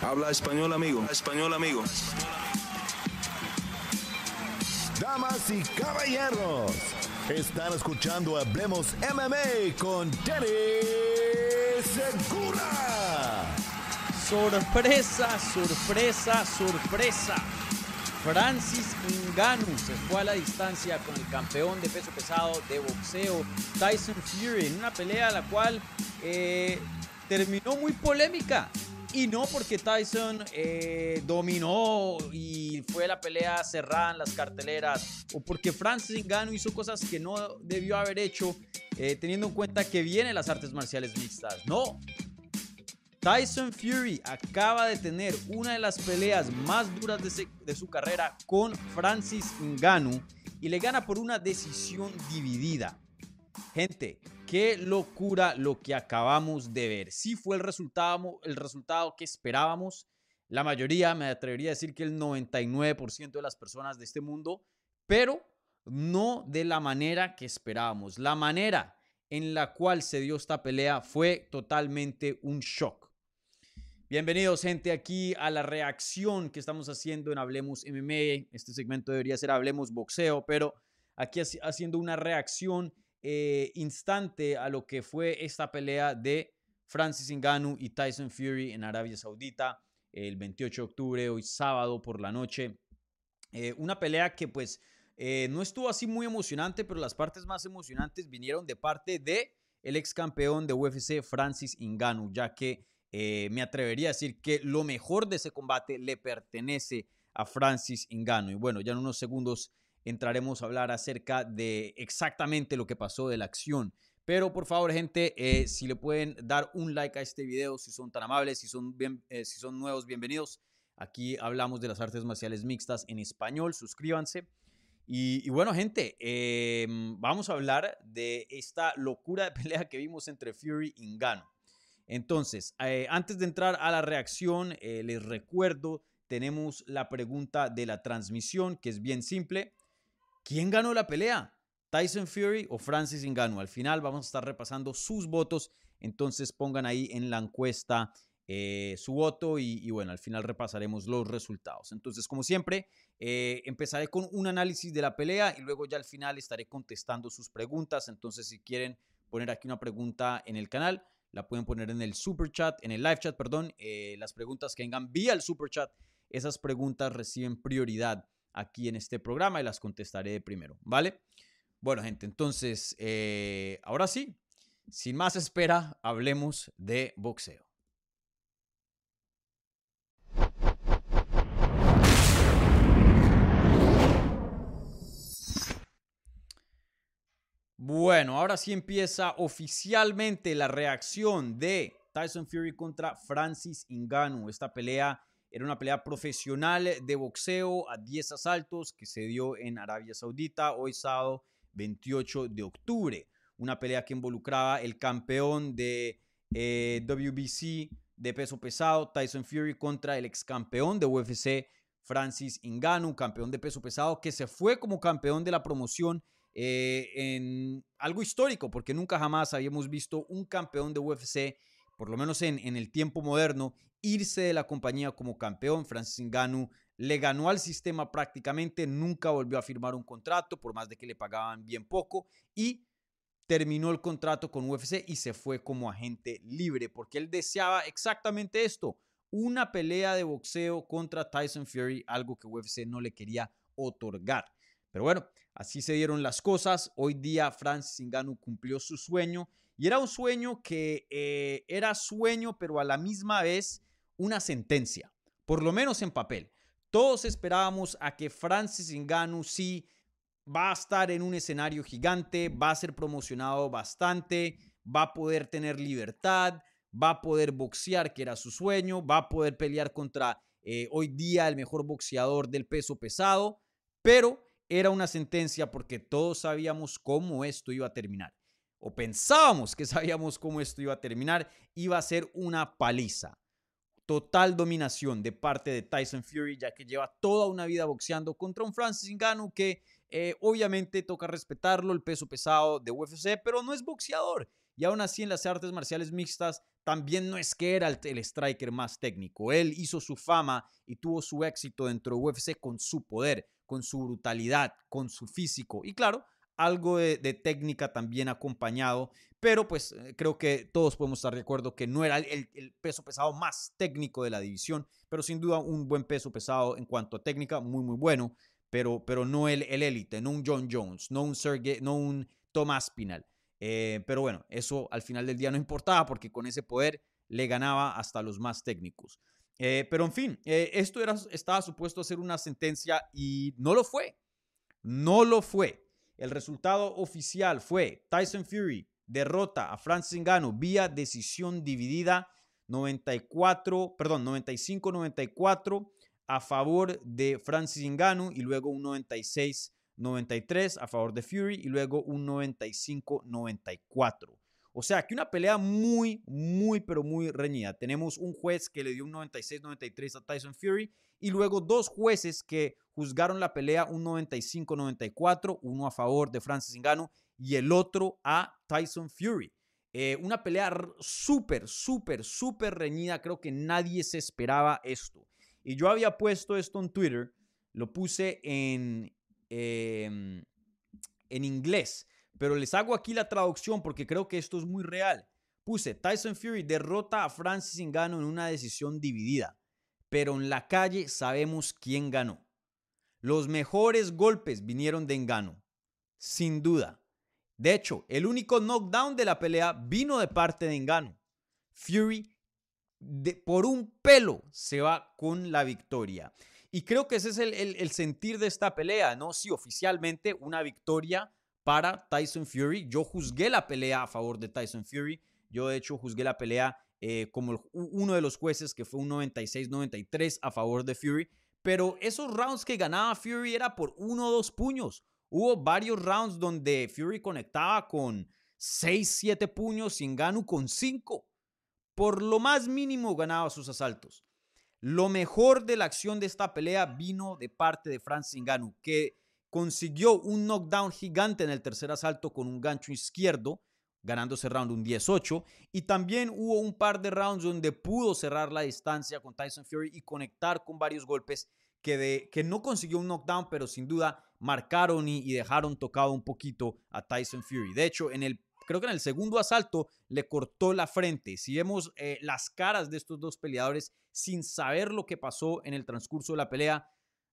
Habla español, amigo. Español, amigo. Damas y caballeros, están escuchando Hablemos MMA con Danny Segura. Sorpresa, sorpresa, sorpresa. Francis Ngannou se fue a la distancia con el campeón de peso pesado de boxeo Tyson Fury en una pelea la cual eh, terminó muy polémica. Y no porque Tyson eh, dominó y fue la pelea cerrada en las carteleras o porque Francis Ngannou hizo cosas que no debió haber hecho eh, teniendo en cuenta que vienen las artes marciales mixtas. No, Tyson Fury acaba de tener una de las peleas más duras de, su carrera con Francis Ngannou y le gana por una decisión dividida. Gente, qué locura lo que acabamos de ver. Sí fue el resultado, el resultado que esperábamos. La mayoría, me atrevería a decir que el 99% de las personas de este mundo, pero no de la manera que esperábamos. La manera en la cual se dio esta pelea fue totalmente un shock. Bienvenidos, gente, aquí a la reacción que estamos haciendo en Hablemos MMA. Este segmento debería ser Hablemos Boxeo, pero aquí haciendo una reacción eh, instante a lo que fue esta pelea de Francis Ngannou y Tyson Fury en Arabia Saudita el 28 de octubre, hoy sábado por la noche. Eh, una pelea que pues eh, no estuvo así muy emocionante, pero las partes más emocionantes vinieron de parte de el ex campeón de UFC Francis Ngannou, ya que me atrevería a decir que lo mejor de ese combate le pertenece a Francis Ngannou. Y bueno, ya en unos segundos entraremos a hablar acerca de exactamente lo que pasó de la acción. Pero por favor, gente, eh, si le pueden dar un like a este video, si son tan amables, si son, bien, eh, si son nuevos, bienvenidos. Aquí hablamos de las artes marciales mixtas en español, suscríbanse. Y, y bueno, gente, em, vamos a hablar de esta locura de pelea que vimos entre Fury y Ngannou. Entonces, eh, antes de entrar a la reacción, eh, les recuerdo, tenemos la pregunta de la transmisión, que es bien simple. ¿Quién ganó la pelea? ¿Tyson Fury o Francis Ngannou? Al final vamos a estar repasando sus votos, entonces pongan ahí en la encuesta eh, su voto y, bueno, al final repasaremos los resultados. Entonces, como siempre, empezaré con un análisis de la pelea y luego ya al final estaré contestando sus preguntas. Entonces, si quieren poner aquí una pregunta en el canal, la pueden poner en el super chat, en el live chat, perdón. Eh, las preguntas que vengan vía el super chat, esas preguntas reciben prioridad aquí en este programa y las contestaré primero, ¿vale? Bueno, gente, entonces, eh, ahora sí, sin más espera, hablemos de boxeo. Bueno, ahora sí empieza oficialmente la reacción de Tyson Fury contra Francis Ngannou. Esta pelea era una pelea profesional de boxeo a 10 asaltos que se dio en Arabia Saudita hoy sábado 28 de octubre. Una pelea que involucraba el campeón de eh, WBC de peso pesado, Tyson Fury, contra el ex campeón de UFC, Francis Ngannou, campeón de peso pesado, que se fue como campeón de la promoción eh, en algo histórico, porque nunca jamás habíamos visto un campeón de UFC, por lo menos en, en el tiempo moderno, irse de la compañía como campeón. Francis Ngannou le ganó al sistema prácticamente, nunca volvió a firmar un contrato, por más de que le pagaban bien poco, y terminó el contrato con UFC y se fue como agente libre, porque él deseaba exactamente esto, una pelea de boxeo contra Tyson Fury, algo que UFC no le quería otorgar. Pero bueno, así se dieron las cosas. Hoy día Francis Ngannou cumplió su sueño y era un sueño que eh, era sueño, pero a la misma vez una sentencia, por lo menos en papel. Todos esperábamos a que Francis Ngannou sí va a estar en un escenario gigante, va a ser promocionado bastante, va a poder tener libertad, va a poder boxear, que era su sueño, va a poder pelear contra eh, hoy día el mejor boxeador del peso pesado, pero era una sentencia porque todos sabíamos cómo esto iba a terminar. O pensábamos que sabíamos cómo esto iba a terminar. Iba a ser una paliza. Total dominación de parte de Tyson Fury, ya que lleva toda una vida boxeando contra un Francis Ngannou que eh, obviamente toca respetarlo, el peso pesado de UFC, pero no es boxeador. Y aún así en las artes marciales mixtas también no es que era el, el, striker más técnico. Él hizo su fama y tuvo su éxito dentro de UFC con su poder, con su brutalidad, con su físico. Y claro, algo de, técnica también acompañado, pero pues eh, creo que todos podemos estar de acuerdo que no era el, peso pesado más técnico de la división, pero sin duda un buen peso pesado en cuanto a técnica, muy muy bueno, pero, pero no el élite, no un John Jones, no un Sergey, no un Tomás Pinal. Eh, pero bueno, eso al final del día no importaba porque con ese poder le ganaba hasta los más técnicos. Eh, pero en fin, esto era, estaba supuesto a ser una sentencia y no lo fue. No lo fue. El resultado oficial fue Tyson Fury derrota a Francis Ngannou vía decisión dividida 94, perdón, 95-94 a favor de Francis Ngannou y luego un 96-93 a favor de Fury y luego un 95-94. O sea, que una pelea muy, muy, pero muy reñida. Tenemos un juez que le dio un 96-93 a Tyson Fury y luego dos jueces que juzgaron la pelea un 95-94, uno a favor de Francis Ngannou y el otro a Tyson Fury. Eh, una pelea súper, súper, súper reñida. Creo que nadie se esperaba esto. Y yo había puesto esto en Twitter, lo puse en, eh, en inglés, pero les hago aquí la traducción porque creo que esto es muy real. Puse Tyson Fury derrota a Francis Ngannou en una decisión dividida, pero en la calle sabemos quién ganó. Los mejores golpes vinieron de Ngannou, sin duda. De hecho, el único knockdown de la pelea vino de parte de Ngannou. Fury por un pelo se va con la victoria. Y creo que ese es el, el, el, sentir de esta pelea, ¿no? Sí, oficialmente una victoria para Tyson Fury. Yo juzgué la pelea a favor de Tyson Fury. Yo, de hecho, juzgué la pelea eh, como uno de los jueces, que fue un 96-93 a favor de Fury. Pero esos rounds que ganaba Fury era por uno o dos puños. Hubo varios rounds donde Fury conectaba con 6, 7 puños y con 5. Por lo más mínimo ganaba sus asaltos. Lo mejor de la acción de esta pelea vino de parte de Francis Ngannou, que consiguió un knockdown gigante en el tercer asalto con un gancho izquierdo, ganando ese round un 18. Y también hubo un par de rounds donde pudo cerrar la distancia con Tyson Fury y conectar con varios golpes que, no consiguió un knockdown, pero sin duda marcaron y, y, dejaron tocado un poquito a Tyson Fury. De hecho, en el, creo que en el segundo asalto le cortó la frente. Si vemos eh, las caras de estos dos peleadores sin saber lo que pasó en el transcurso de la pelea,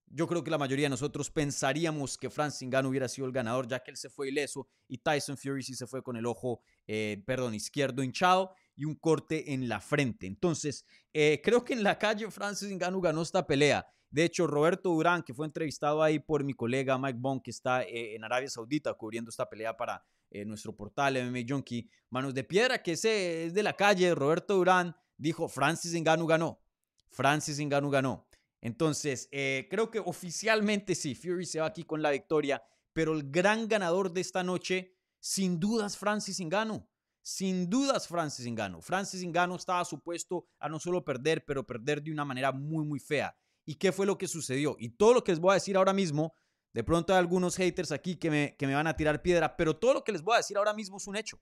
yo creo que la mayoría de nosotros pensaríamos que Francis Ngannou hubiera sido el ganador, ya que él se fue ileso y Tyson Fury sí se fue con el ojo, eh, perdón, izquierdo hinchado y un corte en la frente. Entonces, eh, creo que en la calle Francis Ngannou ganó esta pelea. De hecho, Roberto Durán, que fue entrevistado ahí por mi colega Mike Bond, que está eh, en Arabia Saudita cubriendo esta pelea para nuestro portal MMA Junkie, Manos de Piedra, que es de la calle, Roberto Durán, dijo, Francis Ngannou ganó. Francis Ngannou ganó. Entonces, eh, creo que oficialmente sí, Fury se va aquí con la victoria, pero el gran ganador de esta noche, sin dudas, Francis Ngannou. Sin dudas, Francis Ngannou. Francis Ngannou estaba supuesto a no solo perder, pero perder de una manera muy, muy fea y qué fue lo que sucedió. Y todo lo que les voy a decir ahora mismo, de pronto hay algunos haters aquí que me, que me van a tirar piedra, pero todo lo que les voy a decir ahora mismo es un hecho.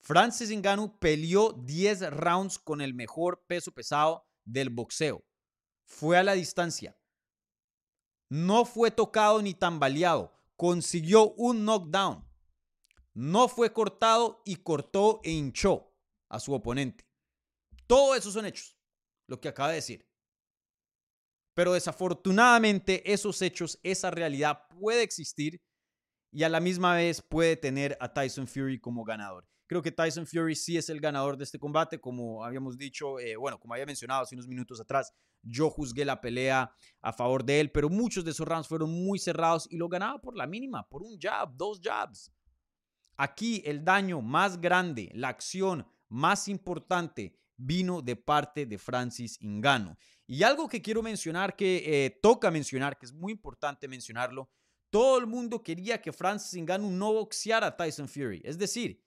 Francis Ngannou peleó 10 rounds con el mejor peso pesado del boxeo. Fue a la distancia. No fue tocado ni tambaleado. Consiguió un knockdown. No fue cortado y cortó e hinchó a su oponente. Todo eso son hechos. Lo que acaba de decir. Pero desafortunadamente esos hechos, esa realidad puede existir y a la misma vez puede tener a Tyson Fury como ganador. Creo que Tyson Fury sí es el ganador de este combate, como habíamos dicho, eh, bueno, como había mencionado hace unos minutos atrás, yo juzgué la pelea a favor de él, pero muchos de esos rounds fueron muy cerrados y lo ganaba por la mínima, por un jab, dos jabs. Aquí el daño más grande, la acción más importante vino de parte de Francis Ngannou. Y algo que quiero mencionar, que eh, toca mencionar, que es muy importante mencionarlo, todo el mundo quería que Francis Ngannou no boxeara a Tyson Fury. Es decir,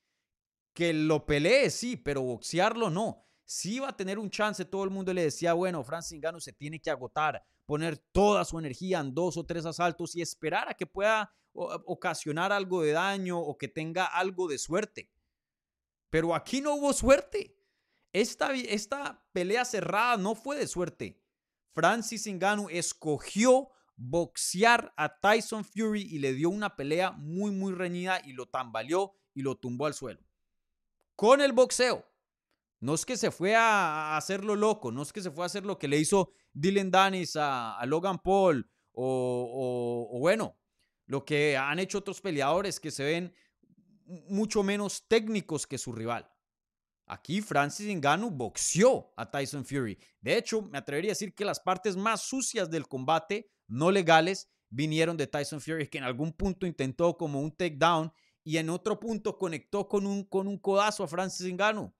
que lo pelee, sí, pero boxearlo no. Si iba a tener un chance, todo el mundo le decía, bueno, Francis Ngannou se tiene que agotar, poner toda su energía en dos o tres asaltos y esperar a que pueda ocasionar algo de daño o que tenga algo de suerte. Pero aquí no hubo suerte. Esta, esta pelea cerrada no fue de suerte. Francis Ngannou escogió boxear a Tyson Fury y le dio una pelea muy, muy reñida y lo tambaleó y lo tumbó al suelo. Con el boxeo. No es que se fue a, hacerlo loco, no es que se fue a hacer lo que le hizo Dylan Danis a, Logan Paul o, bueno, lo que han hecho otros peleadores que se ven mucho menos técnicos que su rival. Aquí Francis Ngannou boxeó a Tyson Fury. De hecho, me atrevería a decir que las partes más sucias del combate, no legales, vinieron de Tyson Fury, que en algún punto intentó como un takedown y en otro punto conectó con un, con un codazo a Francis Ngannou.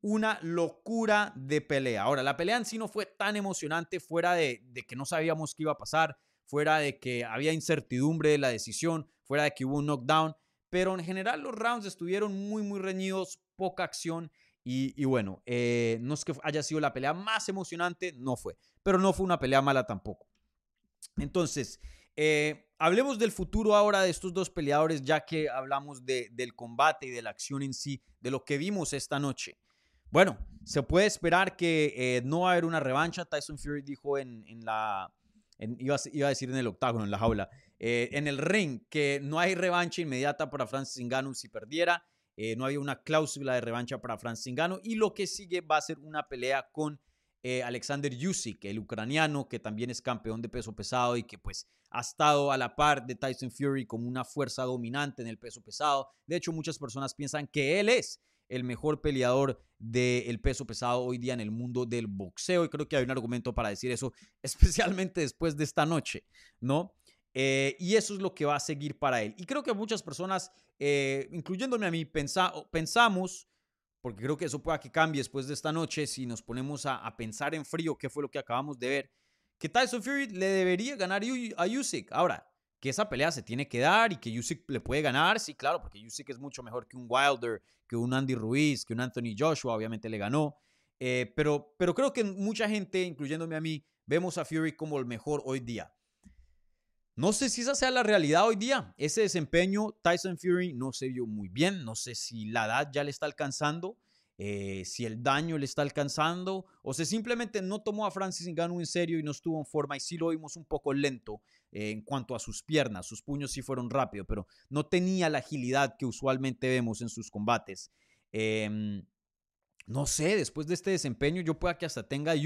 Una locura de pelea. Ahora, la pelea en sí no fue tan emocionante fuera de, de que no sabíamos qué iba a pasar, fuera de que había incertidumbre de la decisión, fuera de que hubo un knockdown pero en general los rounds estuvieron muy, muy reñidos, poca acción y, bueno, eh, no es que haya sido la pelea más emocionante, no fue, pero no fue una pelea mala tampoco. Entonces, eh, hablemos del futuro ahora de estos dos peleadores, ya que hablamos de, del combate y de la acción en sí, de lo que vimos esta noche. Bueno, se puede esperar que eh, no va a haber una revancha. Tyson Fury dijo en, en la, iba, iba, a decir en el octágono, en la jaula, eh, en el ring, que no hay revancha inmediata para Francis Ngannou si perdiera, eh, no había una cláusula de revancha para Francis Ngannou y lo que sigue va a ser una pelea con eh, Alexander Usyk, el ucraniano que también es campeón de peso pesado y que pues ha estado a la par de Tyson Fury como una fuerza dominante en el peso pesado. De hecho, muchas personas piensan que él es el mejor peleador del peso pesado hoy día en el mundo del boxeo y creo que hay un argumento para decir eso, especialmente después de esta noche, ¿no? Eh, y eso es lo que va a seguir para él. Y creo que muchas personas, eh, incluyéndome a mí, pensamos, porque creo que eso pueda que cambie después de esta noche, si nos ponemos a, pensar en frío qué fue lo que acabamos de ver, que Tyson Fury le debería ganar a Usyk. Ahora, que esa pelea se tiene que dar y que Usyk le puede ganar, sí, claro, porque Usyk es mucho mejor que un Wilder, que un Andy Ruiz, que un Anthony Joshua, obviamente le ganó. Eh, pero, pero creo que mucha gente, incluyéndome a mí, vemos a Fury como el mejor hoy día. No sé si esa sea la realidad hoy día. Ese desempeño, Tyson Fury no se vio muy bien. No sé si la edad ya le está alcanzando, eh, si el daño le está alcanzando, o si simplemente no tomó a Francis Ngannou en serio y no estuvo en forma. Y sí lo vimos un poco lento eh, en cuanto a sus piernas. Sus puños sí fueron rápidos, pero no tenía la agilidad que usualmente vemos en sus combates. Em, no sé, después de este desempeño, yo pueda que hasta tenga a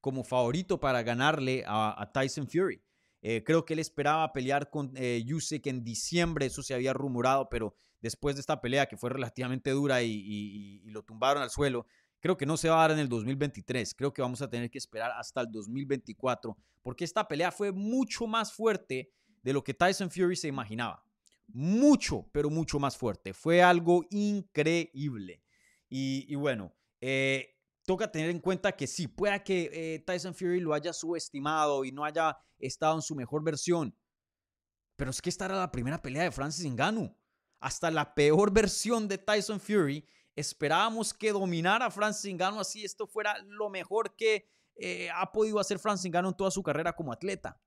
como favorito para ganarle a Tyson Fury. Eh, creo que él esperaba pelear con eh, Usyk en diciembre, eso se había rumorado, pero después de esta pelea que fue relativamente dura y, lo tumbaron al suelo, creo que no se va a dar en el 2023, creo que vamos a tener que esperar hasta el 2024, porque esta pelea fue mucho más fuerte de lo que Tyson Fury se imaginaba. Mucho, pero mucho más fuerte. Fue algo increíble. Y, bueno, eh, toca tener en cuenta que sí, pueda que eh, Tyson Fury lo haya subestimado y no haya estado en su mejor versión. Pero es que esta era la primera pelea de Francis Ngannou. Hasta la peor versión de Tyson Fury esperábamos que dominara a Francis Ngannou así esto fuera lo mejor que eh, ha podido hacer Francis Ngannou en toda su carrera como atleta.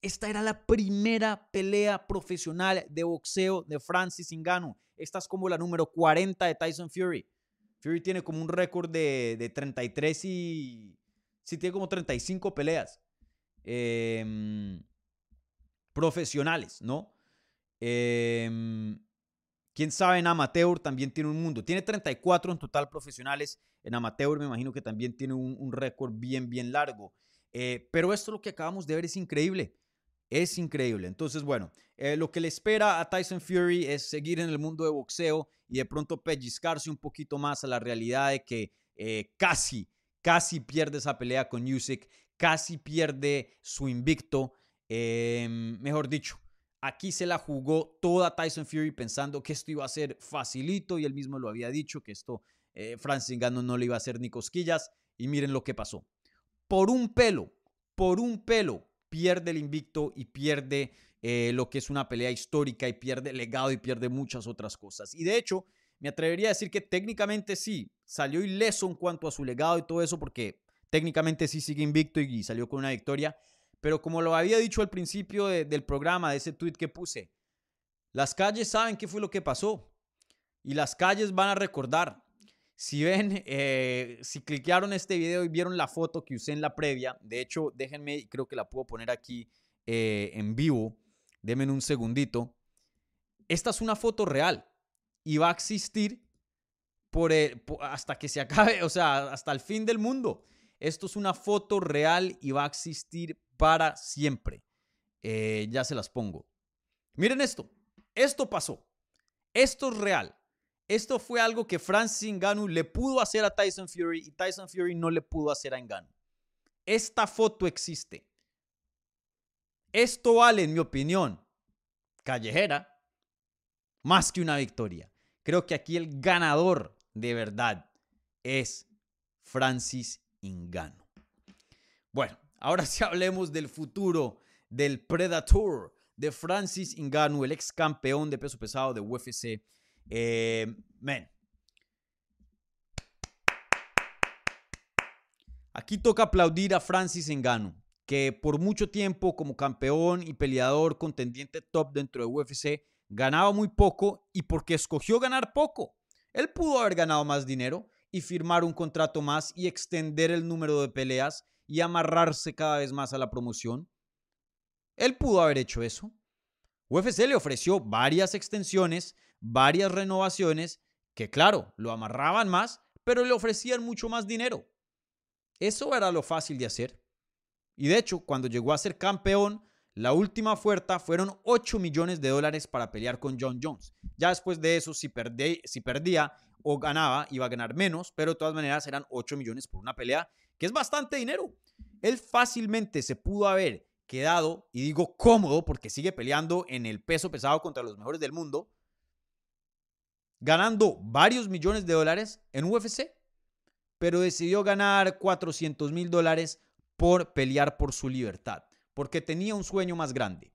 Esta era la primera pelea profesional de boxeo de Francis Ngannou. Esta es como la número 40 de Tyson Fury. Fury tiene como un récord de, de 33 y... Sí, tiene como 35 peleas em, profesionales, ¿no? Em, quién sabe, en amateur también tiene un mundo. Tiene 34 en total profesionales. En amateur me imagino que también tiene un, récord bien, bien largo. Eh, pero esto lo que acabamos de ver es increíble. Es increíble. Entonces, bueno, eh, lo que le espera a Tyson Fury es seguir en el mundo de boxeo y de pronto pellizcarse un poquito más a la realidad de que eh, casi, casi pierde esa pelea con Usyk, casi pierde su invicto. Em, mejor dicho, aquí se la jugó toda Tyson Fury pensando que esto iba a ser facilito y él mismo lo había dicho, que esto eh, Francis no le iba a hacer ni cosquillas y miren lo que pasó. Por un pelo, por un pelo, pierde el invicto y pierde eh, lo que es una pelea histórica y pierde el legado y pierde muchas otras cosas. Y de hecho, me atrevería a decir que técnicamente sí, salió ileso en cuanto a su legado y todo eso, porque técnicamente sí sigue invicto y salió con una victoria, Pero como lo había dicho al principio del programa, de ese tweet que puse, las calles saben qué fue lo que pasó y las calles van a recordar. Si ven, eh, si cliquearon este video y vieron la foto que usé en la previa, de hecho, déjenme, creo que la puedo poner aquí eh, en vivo. Denme un segundito. Esta es una foto real y va a existir por, hasta que se acabe, o sea, hasta el fin del mundo. Esto es una foto real y va a existir para siempre. Eh, ya se las pongo. Miren esto. Esto pasó. Esto es real. Esto fue algo que Francis Ngannou le pudo hacer a Tyson Fury y Tyson Fury no le pudo hacer a Ngannou. Esta foto existe. Esto vale, en mi opinión, callejera, más que una victoria. Creo que aquí el ganador de verdad es Francis Ngannou. Bueno, ahora sí hablemos del futuro del Predator de Francis Ngannou, el ex campeón de peso pesado de UFC eh, Aquí toca aplaudir a Francis Ngannou, que por mucho tiempo como campeón y peleador contendiente top dentro de UFC ganaba muy poco y porque escogió ganar poco. Él pudo haber ganado más dinero y firmar un contrato más y extender el número de peleas y amarrarse cada vez más a la promoción. Él pudo haber hecho eso. UFC le ofreció varias extensiones, varias renovaciones que claro, lo amarraban más, pero le ofrecían mucho más dinero. Eso era lo fácil de hacer. Y de hecho, cuando llegó a ser campeón, la última oferta fueron 8 millones de dólares para pelear con John Jones. Ya después de eso, si, si perdía o ganaba, iba a ganar menos, pero de todas maneras eran 8 millones por una pelea, que es bastante dinero. Él fácilmente se pudo haber quedado, y digo cómodo porque sigue peleando en el peso pesado contra los mejores del mundo, ganando varios millones de dólares en UFC, pero decidió ganar 400 mil dólares por pelear por su libertad, porque tenía un sueño más grande.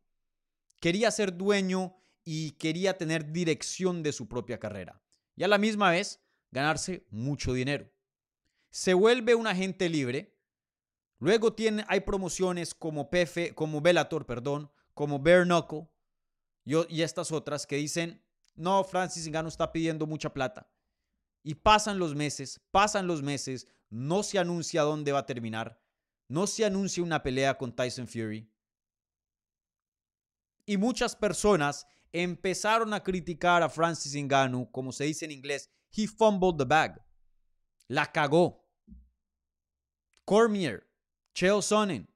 Quería ser dueño y quería tener dirección de su propia carrera. Y a la misma vez, ganarse mucho dinero. Se vuelve un agente libre. Luego tiene, hay promociones como PF, como Bellator, perdón, como Bare Knuckle y, y estas otras que dicen, no, Francis Ngannou está pidiendo mucha plata. Y pasan los meses, pasan los meses, no se anuncia dónde va a terminar, no se anuncia una pelea con Tyson Fury. Y muchas personas empezaron a criticar a Francis Ngannou, como se dice en inglés, he fumbled the bag. La cagó. Cormier, Chael Sonnen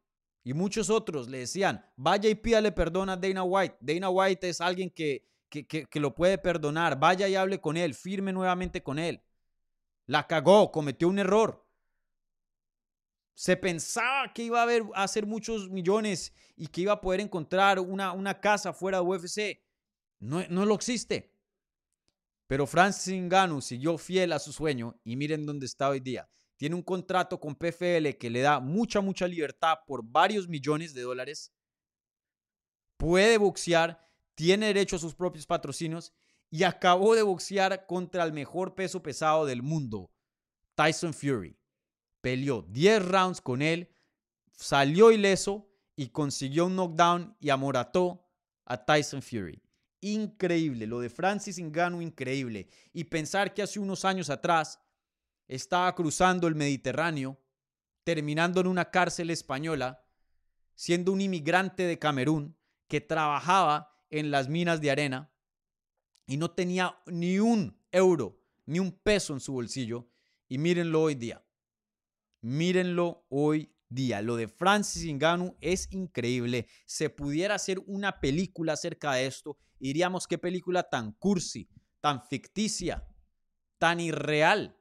y muchos otros le decían, vaya y pídale perdón a Dana White. Dana White es alguien que que, lo puede perdonar. Vaya y hable con él, firme nuevamente con él. La cagó, cometió un error. Se pensaba que iba a, a hacer muchos millones y que iba a poder encontrar una, una casa fuera de UFC. No, no lo existe. Pero Francis Ngannou siguió fiel a su sueño y miren dónde está hoy día. Tiene un contrato con PFL que le da mucha, mucha libertad por varios millones de dólares. Puede boxear tiene derecho a sus propios patrocinios y acabó de boxear contra el mejor peso pesado del mundo, Tyson Fury. Peleó 10 rounds con él, salió ileso y consiguió un knockdown y amorató a Tyson Fury. Increíble, lo de Francis Ngannou increíble. Y pensar que hace unos años atrás estaba cruzando el Mediterráneo, terminando en una cárcel española, siendo un inmigrante de Camerún que trabajaba en las minas de arena y no tenía ni un euro, ni un peso en su bolsillo. Y mírenlo hoy día. Mírenlo hoy día. Lo de Francis Ngannou es increíble. Se pudiera hacer una película acerca de esto. Diríamos qué película tan cursi, tan ficticia, tan irreal.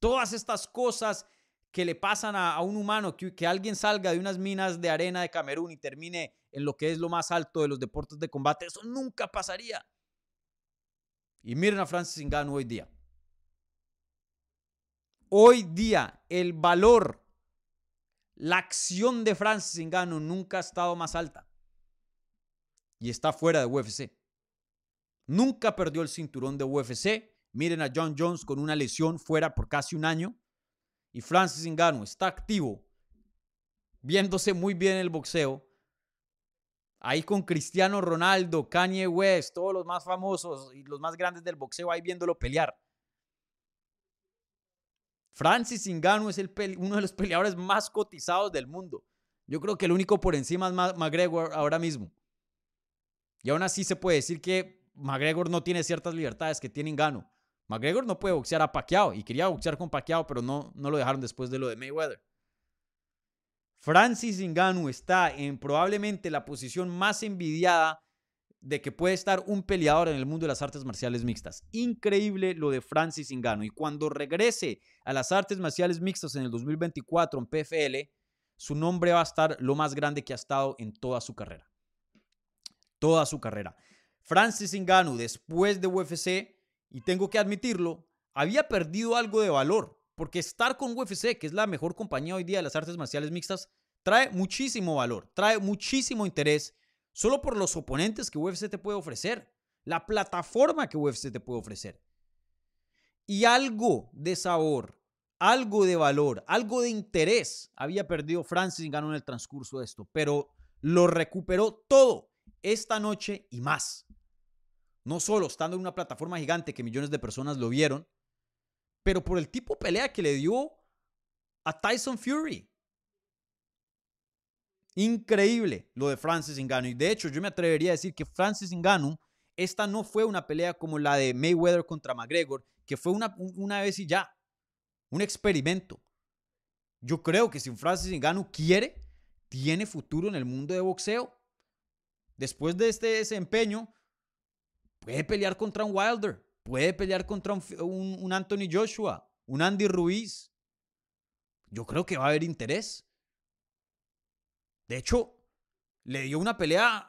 Todas estas cosas que le pasan a, un humano, que, que, alguien salga de unas minas de arena de Camerún y termine en lo que es lo más alto de los deportes de combate, eso nunca pasaría. Y miren a Francis Ngannou hoy día. Hoy día el valor, la acción de Francis Ngannou nunca ha estado más alta. Y está fuera de UFC. Nunca perdió el cinturón de UFC. Miren a John Jones con una lesión fuera por casi un año y Francis Ngannou está activo viéndose muy bien el boxeo. Ahí con Cristiano Ronaldo, Kanye West, todos los más famosos y los más grandes del boxeo ahí viéndolo pelear. Francis Ngannou es uno de los peleadores más cotizados del mundo. Yo creo que el único por encima es McGregor ahora mismo. Y aún así se puede decir que McGregor no tiene ciertas libertades que tiene Ngannou. McGregor no puede boxear a Pacquiao y quería boxear con Pacquiao, pero no, no lo dejaron después de lo de Mayweather. Francis Ngannou está en probablemente la posición más envidiada de que puede estar un peleador en el mundo de las artes marciales mixtas. Increíble lo de Francis Ngannou. Y cuando regrese a las artes marciales mixtas en el 2024 en PFL, su nombre va a estar lo más grande que ha estado en toda su carrera. Toda su carrera. Francis Ngannou, después de UFC, y tengo que admitirlo, había perdido algo de valor, porque estar con UFC, que es la mejor compañía hoy día de las artes marciales mixtas, trae muchísimo valor, trae muchísimo interés solo por los oponentes que UFC te puede ofrecer, la plataforma que UFC te puede ofrecer. Y algo de sabor, algo de valor, algo de interés había perdido Francis Ngannou en el transcurso de esto, pero lo recuperó todo esta noche y más. No solo estando en una plataforma gigante que millones de personas lo vieron, pero por el tipo de pelea que le dio a Tyson Fury. Increíble lo de Francis Ngannou. Y de hecho, yo me atrevería a decir que Francis Ngannou, esta no fue una pelea como la de Mayweather contra McGregor, que fue una, una vez y ya. Un experimento. Yo creo que si Francis Ngannou quiere, tiene futuro en el mundo de boxeo. Después de este desempeño, puede pelear contra un Wilder, puede pelear contra un, un Anthony Joshua, un Andy Ruiz. Yo creo que va a haber interés. De hecho, le dio una pelea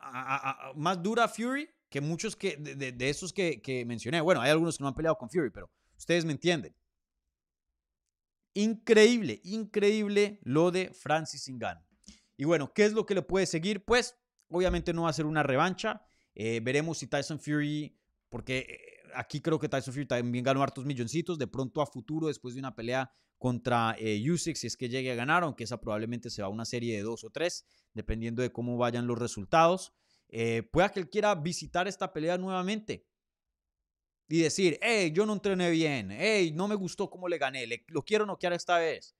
más dura a Fury que muchos que, de, esos que, mencioné. Bueno, hay algunos que no han peleado con Fury, pero ustedes me entienden. Increíble, increíble lo de Francis Ngannou. Y bueno, ¿qué es lo que le puede seguir? Pues obviamente no va a ser una revancha. Eh, veremos si Tyson Fury, porque eh, aquí creo que Tyson Fury también ganó hartos milloncitos. De pronto a futuro, después de una pelea contra eh, Usyk si es que llegue a ganar, aunque esa probablemente se va a una serie de dos o tres, dependiendo de cómo vayan los resultados. Eh, pueda que él quiera visitar esta pelea nuevamente y decir, hey, yo no entrené bien, hey, no me gustó cómo le gané, lo quiero noquear esta vez.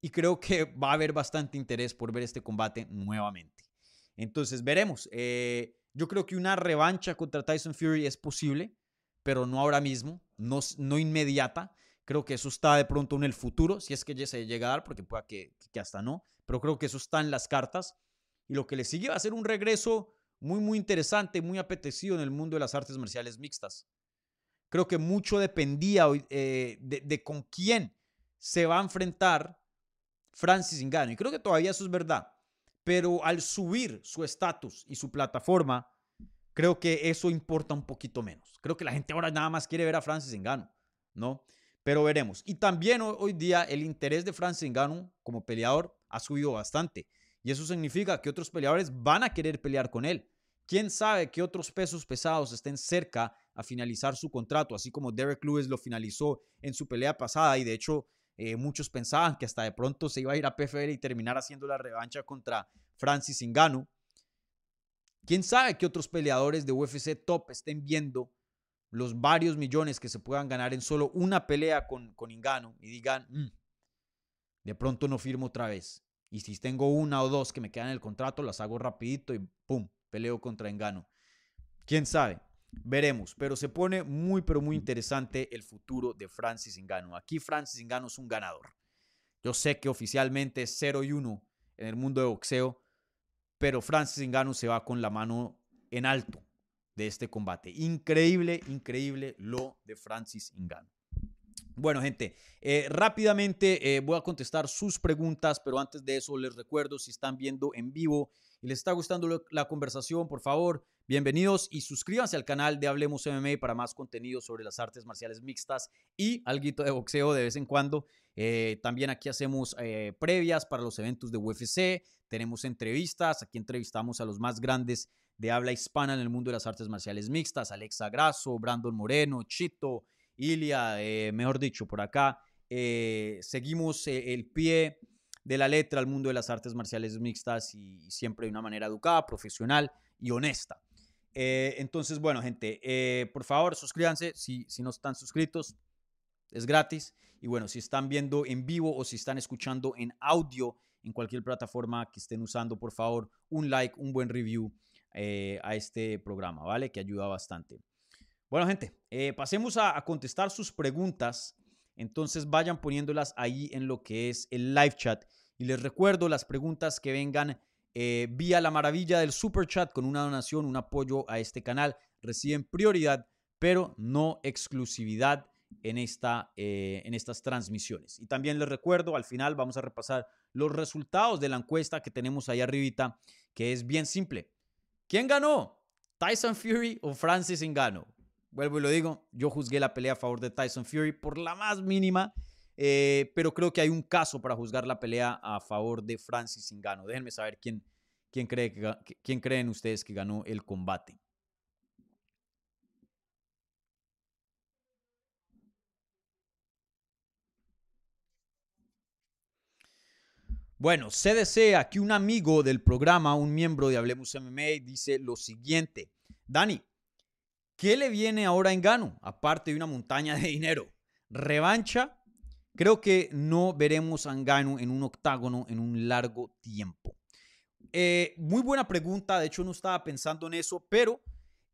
Y creo que va a haber bastante interés por ver este combate nuevamente. Entonces, veremos. Eh, yo creo que una revancha contra Tyson Fury es posible, pero no ahora mismo, no, no inmediata. Creo que eso está de pronto en el futuro, si es que ya se llega a dar, porque pueda que, que hasta no, pero creo que eso está en las cartas. Y lo que le sigue va a ser un regreso muy, muy interesante, muy apetecido en el mundo de las artes marciales mixtas. Creo que mucho dependía eh, de, con quién se va a enfrentar Francis Ngannou. Y creo que todavía eso es verdad. Pero al subir su estatus y su plataforma, creo que eso importa un poquito menos. Creo que la gente ahora nada más quiere ver a Francis Ngannou, ¿no? pero veremos. Y también hoy, día el interés de Francis Ngannou como peleador ha subido bastante. Y eso significa que otros peleadores van a querer pelear con él. ¿Quién sabe que otros pesos pesados estén cerca a finalizar su contrato, así como Derek Lewis lo finalizó en su pelea pasada y de hecho eh, muchos pensaban que hasta de pronto se iba a ir a PFL y terminar haciendo la revancha contra Francis Ngannou. ¿Quién sabe que otros peleadores de UFC top estén viendo los varios millones que se puedan ganar en solo una pelea con, con Ingano y digan, mm, de pronto no firmo otra vez. Y si tengo una o dos que me quedan en el contrato, las hago rapidito y pum, peleo contra Engano. ¿Quién sabe? Veremos, pero se pone muy, pero muy interesante el futuro de Francis Engano. Aquí Francis Engano es un ganador. Yo sé que oficialmente es 0 y 1 en el mundo de boxeo, pero Francis Engano se va con la mano en alto de este combate. Increíble, increíble lo de Francis Ngannou. Bueno, gente, eh, rápidamente eh, voy a contestar sus preguntas, pero antes de eso les recuerdo si están viendo en vivo y les está gustando la conversación, por favor, bienvenidos y suscríbanse al canal de Hablemos MMA para más contenido sobre las artes marciales mixtas y algo de boxeo de vez en cuando. Eh, también aquí hacemos previas para los eventos de UFC, tenemos entrevistas, aquí entrevistamos a los más grandes de habla hispana en el mundo de las artes marciales mixtas, Alexa Grasso, Brandon Moreno, Chito, Ilia, eh, mejor dicho, por acá. Eh, seguimos eh, el pie de la letra al mundo de las artes marciales mixtas y siempre de una manera educada, profesional y honesta. Eh, entonces, bueno, gente, eh, por favor, suscríbanse si, si no están suscritos. Es gratis. Y bueno, si están viendo en vivo o si están escuchando en audio en cualquier plataforma que estén usando, por favor, un like, un buen review eh, a este programa, ¿vale? Que ayuda bastante. Bueno, gente, pasemos a, a contestar sus preguntas. Entonces vayan poniéndolas ahí en lo que es el live chat. Y les recuerdo las preguntas que vengan eh, vía la maravilla del super chat con una donación, un apoyo a este canal, reciben prioridad, pero no exclusividad en, esta, eh, en estas transmisiones. Y también les recuerdo, al final vamos a repasar los resultados de la encuesta que tenemos ahí arribita, que es bien simple. ¿Quién ganó? ¿Tyson Fury o Francis Ngannou? Vuelvo y lo digo, yo juzgué la pelea a favor de Tyson Fury por la más mínima eh, pero creo que hay un caso para juzgar la pelea a favor de Francis Ngannou. Déjenme saber quién, quién, cree quién creen ustedes que ganó el combate. Bueno, se desea que un amigo del programa, un miembro de Hablemos MMA, dice lo siguiente. Dani, ¿qué le viene ahora a Ngannou aparte de una montaña de dinero? ¿Revancha Creo que no veremos a Ngannou en un octágono en un largo tiempo. Eh, muy buena pregunta, de hecho no estaba pensando en eso, pero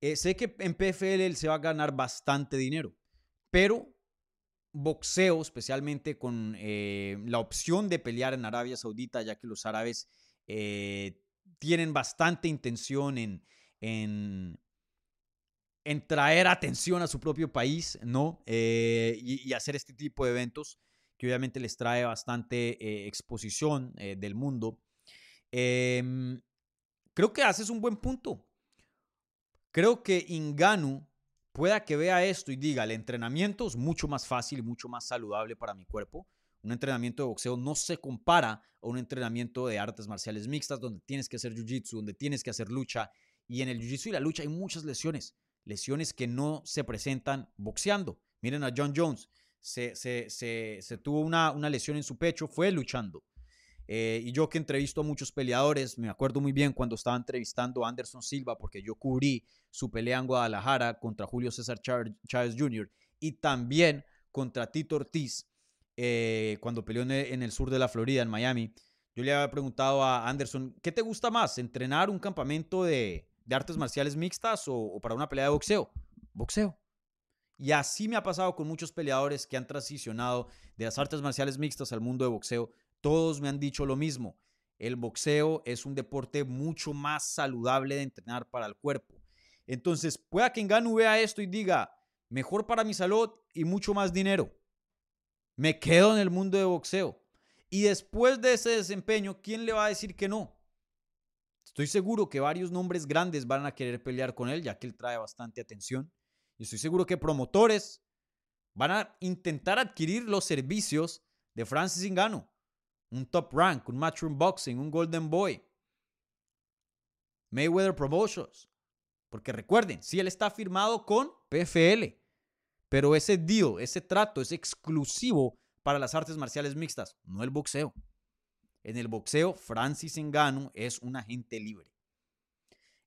eh, sé que en PFL él se va a ganar bastante dinero, pero boxeo, especialmente con eh, la opción de pelear en Arabia Saudita, ya que los árabes tienen bastante intención en, en, traer atención a su propio país, ¿no? y, hacer este tipo de eventos obviamente les trae bastante eh, exposición eh, del mundo. Em, creo que haces un buen punto. Creo que Inganu pueda que vea esto y diga, el entrenamiento es mucho más fácil y mucho más saludable para mi cuerpo. Un entrenamiento de boxeo no se compara a un entrenamiento de artes marciales mixtas donde tienes que hacer jiu-jitsu, donde tienes que hacer lucha. Y en el jiu-jitsu y la lucha hay muchas lesiones, lesiones que no se presentan boxeando. Miren a John Jones, se, se, tuvo una, una, lesión en su pecho, fue luchando. Eh, y yo que entrevisto a muchos peleadores, me acuerdo muy bien cuando estaba entrevistando a Anderson Silva, porque yo cubrí su pelea en Guadalajara contra Julio César Chávez Jr. y también contra Tito Ortiz, eh, cuando peleó en el, sur de la Florida, en Miami. Yo le había preguntado a Anderson, ¿qué te gusta más? ¿Entrenar un campamento de, artes marciales mixtas o para una pelea de boxeo? Boxeo. Y así me ha pasado con muchos peleadores que han transicionado de las artes marciales mixtas al mundo de boxeo. Todos me han dicho lo mismo. El boxeo es un deporte mucho más saludable de entrenar para el cuerpo. Entonces, pueda que Engano vea esto y diga, mejor para mi salud y mucho más dinero. Me quedo en el mundo de boxeo. Y después de ese desempeño, ¿quién le va a decir que no? Estoy seguro que varios nombres grandes van a querer pelear con él, ya que él trae bastante atención. Y estoy seguro que promotores van a intentar adquirir los servicios de Francis Ngannou. Un top rank, un matchroom boxing, un golden boy. Mayweather Promotions. Porque recuerden, si él está firmado con PFL, pero ese deal, ese trato es exclusivo para las artes marciales mixtas, no el boxeo. En el boxeo, Francis Ngannou es un agente libre.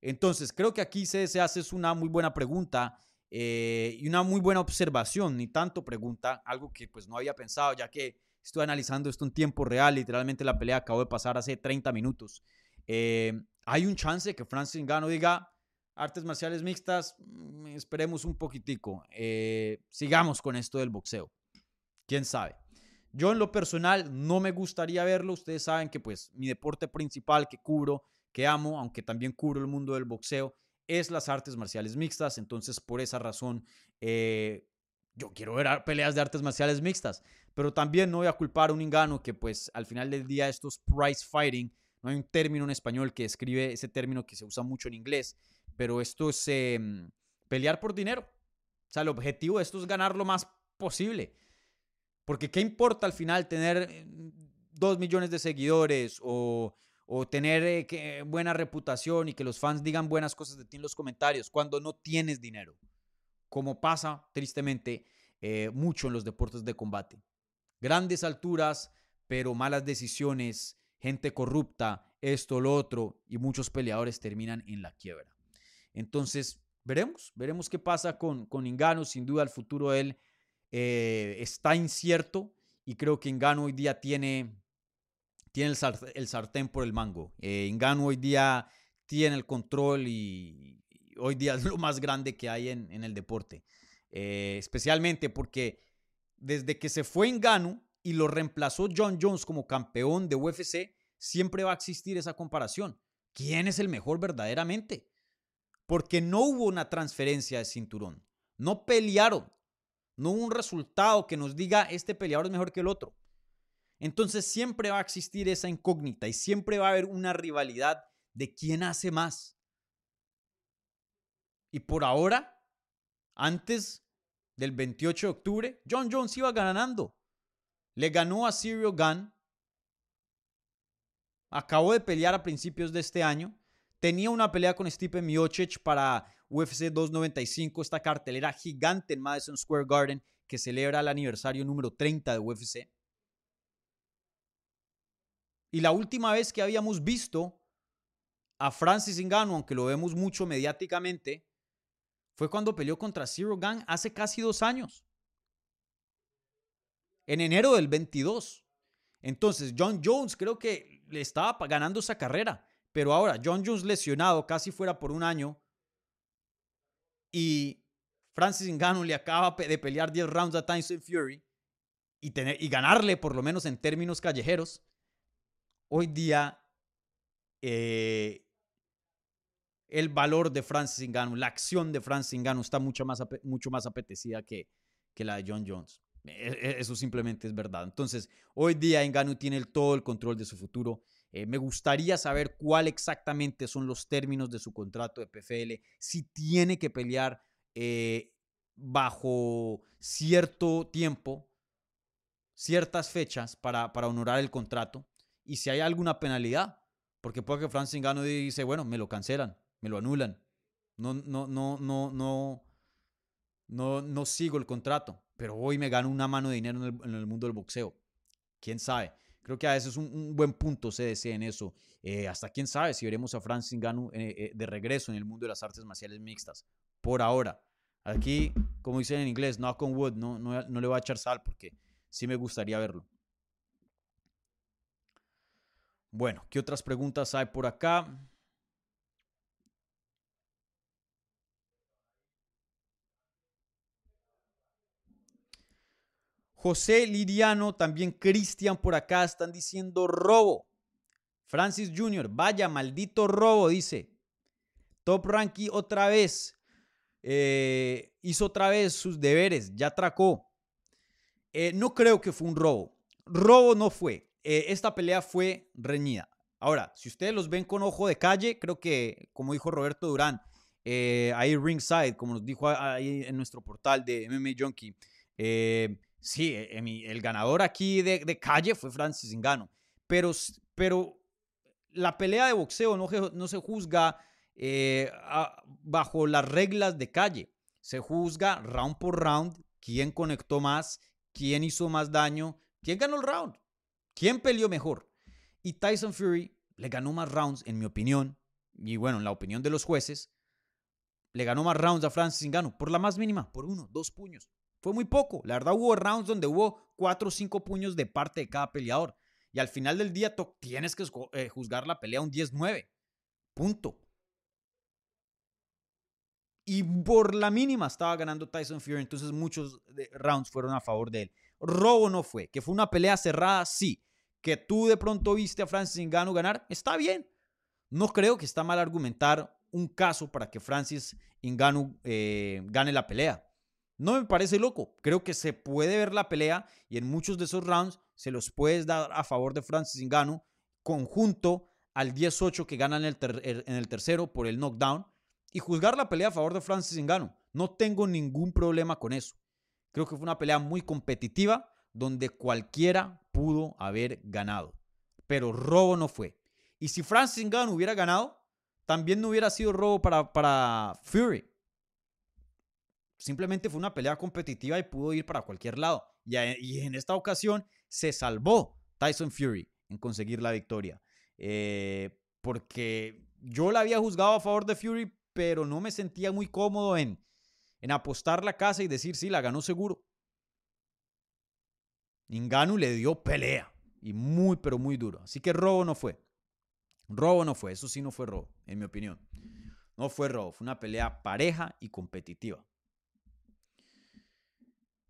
Entonces, creo que aquí se hace una muy buena pregunta eh, y una muy buena observación, ni tanto pregunta, algo que pues no había pensado, ya que estoy analizando esto en tiempo real, literalmente la pelea acabó de pasar hace 30 minutos. Eh, hay un chance que Francis Ngannou diga, artes marciales mixtas, mm, esperemos un poquitico, eh, sigamos con esto del boxeo. ¿Quién sabe? Yo en lo personal no me gustaría verlo, ustedes saben que pues mi deporte principal que cubro, que amo, aunque también cubro el mundo del boxeo, es las artes marciales mixtas. Entonces, por esa razón, eh, yo quiero ver peleas de artes marciales mixtas. Pero también no voy a culpar a un ingano que, pues, al final del día, esto es price fighting. No hay un término en español que escribe ese término que se usa mucho en inglés. Pero esto es em, pelear por dinero. O sea, el objetivo de esto es ganar lo más posible. Porque ¿qué importa al final tener eh, dos millones de seguidores o o tener eh, buena reputación y que los fans digan buenas cosas de ti en los comentarios cuando no tienes dinero, como pasa tristemente eh, mucho en los deportes de combate. Grandes alturas, pero malas decisiones, gente corrupta, esto, lo otro, y muchos peleadores terminan en la quiebra. Entonces, veremos, veremos qué pasa con, con Ingano. Sin duda, el futuro de él eh, está incierto y creo que Ingano hoy día tiene, tiene el, sartén por el mango. Eh, hoy día tiene el control y, hoy día es lo más grande que hay en, el deporte. Eh, especialmente porque desde que se fue Ingano y lo reemplazó John Jones como campeón de UFC, siempre va a existir esa comparación. ¿Quién es el mejor verdaderamente? Porque no hubo una transferencia de cinturón. No pelearon. No hubo un resultado que nos diga este peleador es mejor que el otro. Entonces siempre va a existir esa incógnita y siempre va a haber una rivalidad de quién hace más. Y por ahora, antes del 28 de octubre, John Jones iba ganando. Le ganó a Cyril Gunn. Acabó de pelear a principios de este año. Tenía una pelea con Stipe Miocic para UFC 295, esta cartelera gigante en Madison Square Garden que celebra el aniversario número 30 de UFC. Y la última vez que habíamos visto a Francis Ngannou, aunque lo vemos mucho mediáticamente, fue cuando peleó contra Zero Gang hace casi dos años. En enero del 22. Entonces, John Jones creo que le estaba ganando esa carrera. Pero ahora, John Jones lesionado, casi fuera por un año. Y Francis Ngannou le acaba de pelear 10 rounds a Tyson Fury. Y, tener, y ganarle, por lo menos en términos callejeros. Hoy día, eh, el valor de Francis Ngannou, la acción de Francis Ngannou está mucho más, mucho más apetecida que, que la de John Jones. E, e, eso simplemente es verdad. Entonces, hoy día Ngannou tiene todo el control de su futuro. Eh, me gustaría saber cuál exactamente son los términos de su contrato de PFL, si tiene que pelear eh, bajo cierto tiempo, ciertas fechas para, para honorar el contrato y si hay alguna penalidad, porque puede que Francis Ngannou dice, bueno, me lo cancelan, me lo anulan, no, no, no, no, no, no, no sigo el contrato, pero hoy me gano una mano de dinero en el, mundo del boxeo. ¿Quién sabe? Creo que a veces es un, buen punto CDC en eso. Eh, hasta quién sabe si veremos a Francis Ngannou eh, eh, de regreso en el mundo de las artes marciales mixtas. Por ahora. Aquí, como dicen en inglés, knock on wood, no, no, no le voy a echar sal porque sí me gustaría verlo. Bueno, ¿qué otras preguntas hay por acá? José Liriano, también Cristian por acá están diciendo robo. Francis Jr., vaya maldito robo, dice. Top Ranky otra vez. Eh, hizo otra vez sus deberes, ya atracó. Eh, no creo que fue un robo. Robo no fue. Eh, esta pelea fue reñida. Ahora, si ustedes los ven con ojo de calle, creo que, como dijo Roberto Durán, ahí ringside, como nos dijo ahí en nuestro portal de MMA Junkie, Sí, e, el ganador aquí de, calle fue Francis Ngannou. Pero, pero la pelea de boxeo no, no se juzga eh, bajo las reglas de calle. Se juzga round por round, quién conectó más, quién hizo más daño, quién ganó el round, quién peleó mejor. Y Tyson Fury le ganó más rounds, en mi opinión, y bueno, en la opinión de los jueces, le ganó más rounds a Francis Ngannou por la más mínima, por uno, dos puños. Fue muy poco. La verdad hubo rounds donde hubo cuatro o cinco puños de parte de cada peleador. Y al final del día tienes que eh, juzgar la pelea un 10-9. Punto. Y por la mínima estaba ganando Tyson Fury. Entonces muchos rounds fueron a favor de él. Robo no fue. Que fue una pelea cerrada, sí. Que tú de pronto viste a Francis Ngannou ganar, está bien. No creo que está mal argumentar un caso para que Francis Ngannou eh, gane la pelea. No me parece loco. Creo que se puede ver la pelea y en muchos de esos rounds se los puedes dar a favor de Francis Ngannou conjunto al 10-8 que gana en el, en el tercero por el knockdown y juzgar la pelea a favor de Francis Ngannou. No tengo ningún problema con eso. Creo que fue una pelea muy competitiva donde cualquiera pudo haber ganado. Pero robo no fue. Y si Francis Ngannou hubiera ganado, también no hubiera sido robo para, para Fury. Simplemente fue una pelea competitiva y pudo ir para cualquier lado. Y, en esta ocasión se salvó Tyson Fury en conseguir la victoria. Eh, porque yo la había juzgado a favor de Fury, pero no me sentía muy cómodo en, en apostar la casa y decir, sí, la ganó seguro. Inganu le dio pelea y muy, pero muy duro. Así que robo no fue. Robo no fue, eso sí no fue robo, en mi opinión. No fue robo, fue una pelea pareja y competitiva.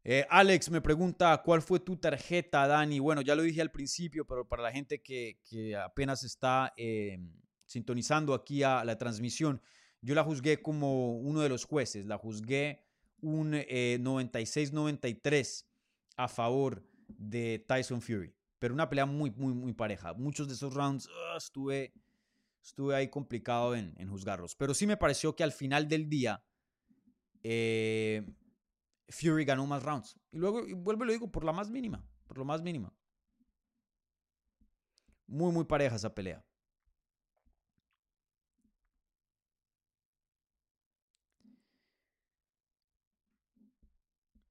Eh, Alex me pregunta, ¿cuál fue tu tarjeta, Dani? Bueno, ya lo dije al principio, pero para la gente que, apenas está eh, sintonizando aquí a la transmisión, yo la juzgué como uno de los jueces, la juzgué un 96-93 eh, a favor de Tyson Fury. Pero una pelea muy, muy, muy pareja. Muchos de esos rounds ah, estuve, estuve ahí complicado en, juzgarlos. Pero sí me pareció que al final del día eh, Fury ganó más rounds. Y luego, y vuelvo y lo digo, por la más mínima. Por lo más mínima. Muy, muy pareja esa pelea.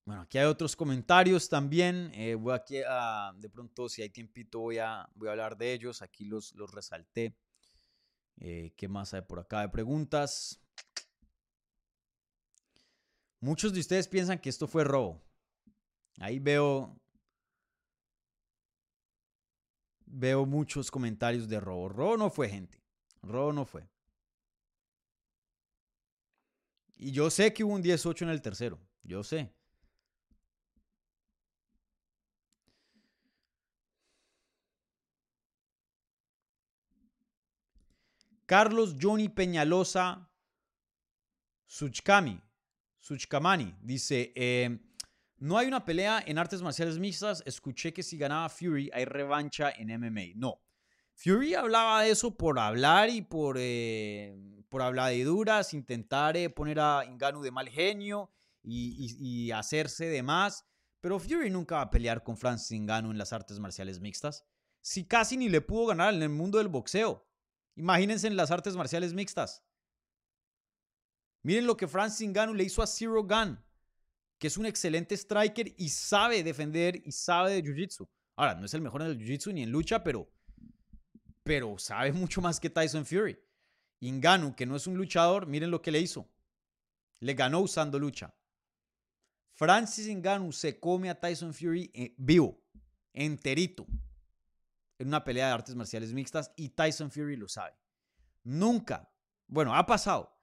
Bueno, aquí hay otros comentarios también. Eh, voy aquí a, de pronto, si hay tiempito, voy a, voy a hablar de ellos. Aquí los, los resalté. Eh, ¿Qué más hay por acá de preguntas? Muchos de ustedes piensan que esto fue robo. Ahí veo. Veo muchos comentarios de robo. Robo no fue, gente. Robo no fue. Y yo sé que hubo un 18 en el tercero. Yo sé. Carlos Johnny Peñalosa Suchkami, Suchkamani dice, eh, no hay una pelea en artes marciales mixtas, escuché que si ganaba Fury hay revancha en MMA. No, Fury hablaba de eso por hablar y por, eh, por intentar eh, poner a Inganu de mal genio y, y, hacerse de más, pero Fury nunca va a pelear con Francis Inganu en las artes marciales mixtas. Si casi ni le pudo ganar en el mundo del boxeo. Imagínense en las artes marciales mixtas. Miren lo que Francis Ngannou le hizo a Zero Gun, que es un excelente striker y sabe defender y sabe de jiu-jitsu. Ahora, no es el mejor en el jiu-jitsu ni en lucha, pero, pero sabe mucho más que Tyson Fury. Ngannou, que no es un luchador, miren lo que le hizo. Le ganó usando lucha. Francis Ngannou se come a Tyson Fury eh, vivo, enterito en una pelea de artes marciales mixtas y Tyson Fury lo sabe. Nunca, bueno, ha pasado,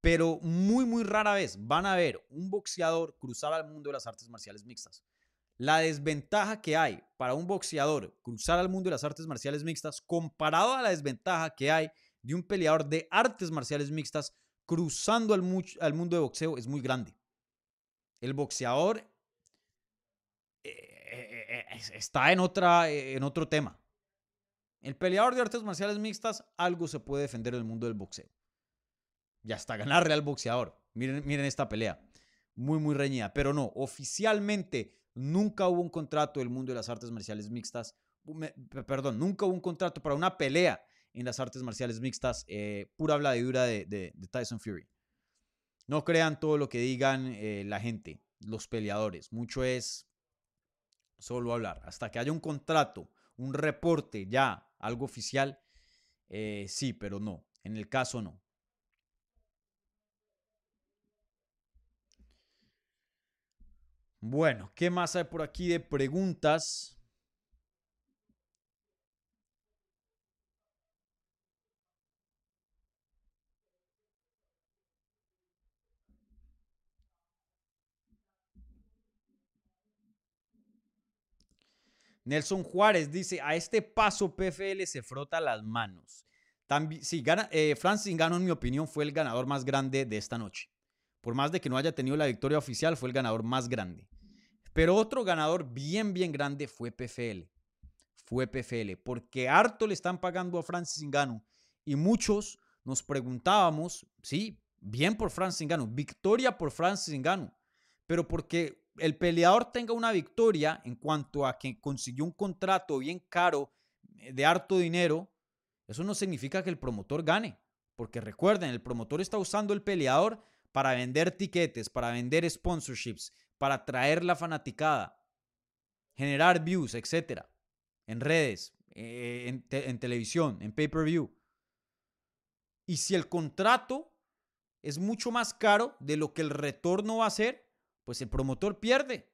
pero muy, muy rara vez van a ver un boxeador cruzar al mundo de las artes marciales mixtas. La desventaja que hay para un boxeador cruzar al mundo de las artes marciales mixtas comparado a la desventaja que hay de un peleador de artes marciales mixtas cruzando al, al mundo de boxeo es muy grande. El boxeador eh, eh, eh, está en, otra, en otro tema. El peleador de artes marciales mixtas, algo se puede defender en el mundo del boxeo. Y hasta ganarle al boxeador. Miren, miren esta pelea. Muy, muy reñida. Pero no, oficialmente nunca hubo un contrato del mundo de las artes marciales mixtas. perdón, nunca hubo un contrato para una pelea en las artes marciales mixtas. Eh, pura habladura de, Tyson Fury. No crean todo lo que digan eh, la gente, los peleadores. Mucho es solo hablar. Hasta que haya un contrato, un reporte ya algo oficial, eh, sí, pero no. En el caso no. Bueno, ¿qué más hay por aquí de preguntas? Nelson Juárez dice, a este paso PFL se frota las manos. Sí, gana, eh, Francis Ngannou, en mi opinión, fue el ganador más grande de esta noche. Por más de que no haya tenido la victoria oficial, fue el ganador más grande. Pero otro ganador bien, bien grande fue PFL. Fue PFL, porque harto le están pagando a Francis Ngannou. Y muchos nos preguntábamos, sí, bien por Francis Ngannou, victoria por Francis Ngannou, pero porque el peleador tenga una victoria en cuanto a que consiguió un contrato bien caro eh, de harto dinero, eso no significa que el promotor gane. Porque recuerden, el promotor está usando el peleador para vender tiquetes, para vender sponsorships, para traer la fanaticada, generar views, etc. en redes, eh, en, en televisión, en pay-per-view. Y si el contrato es mucho más caro de lo que el retorno va a ser, pues el promotor pierde.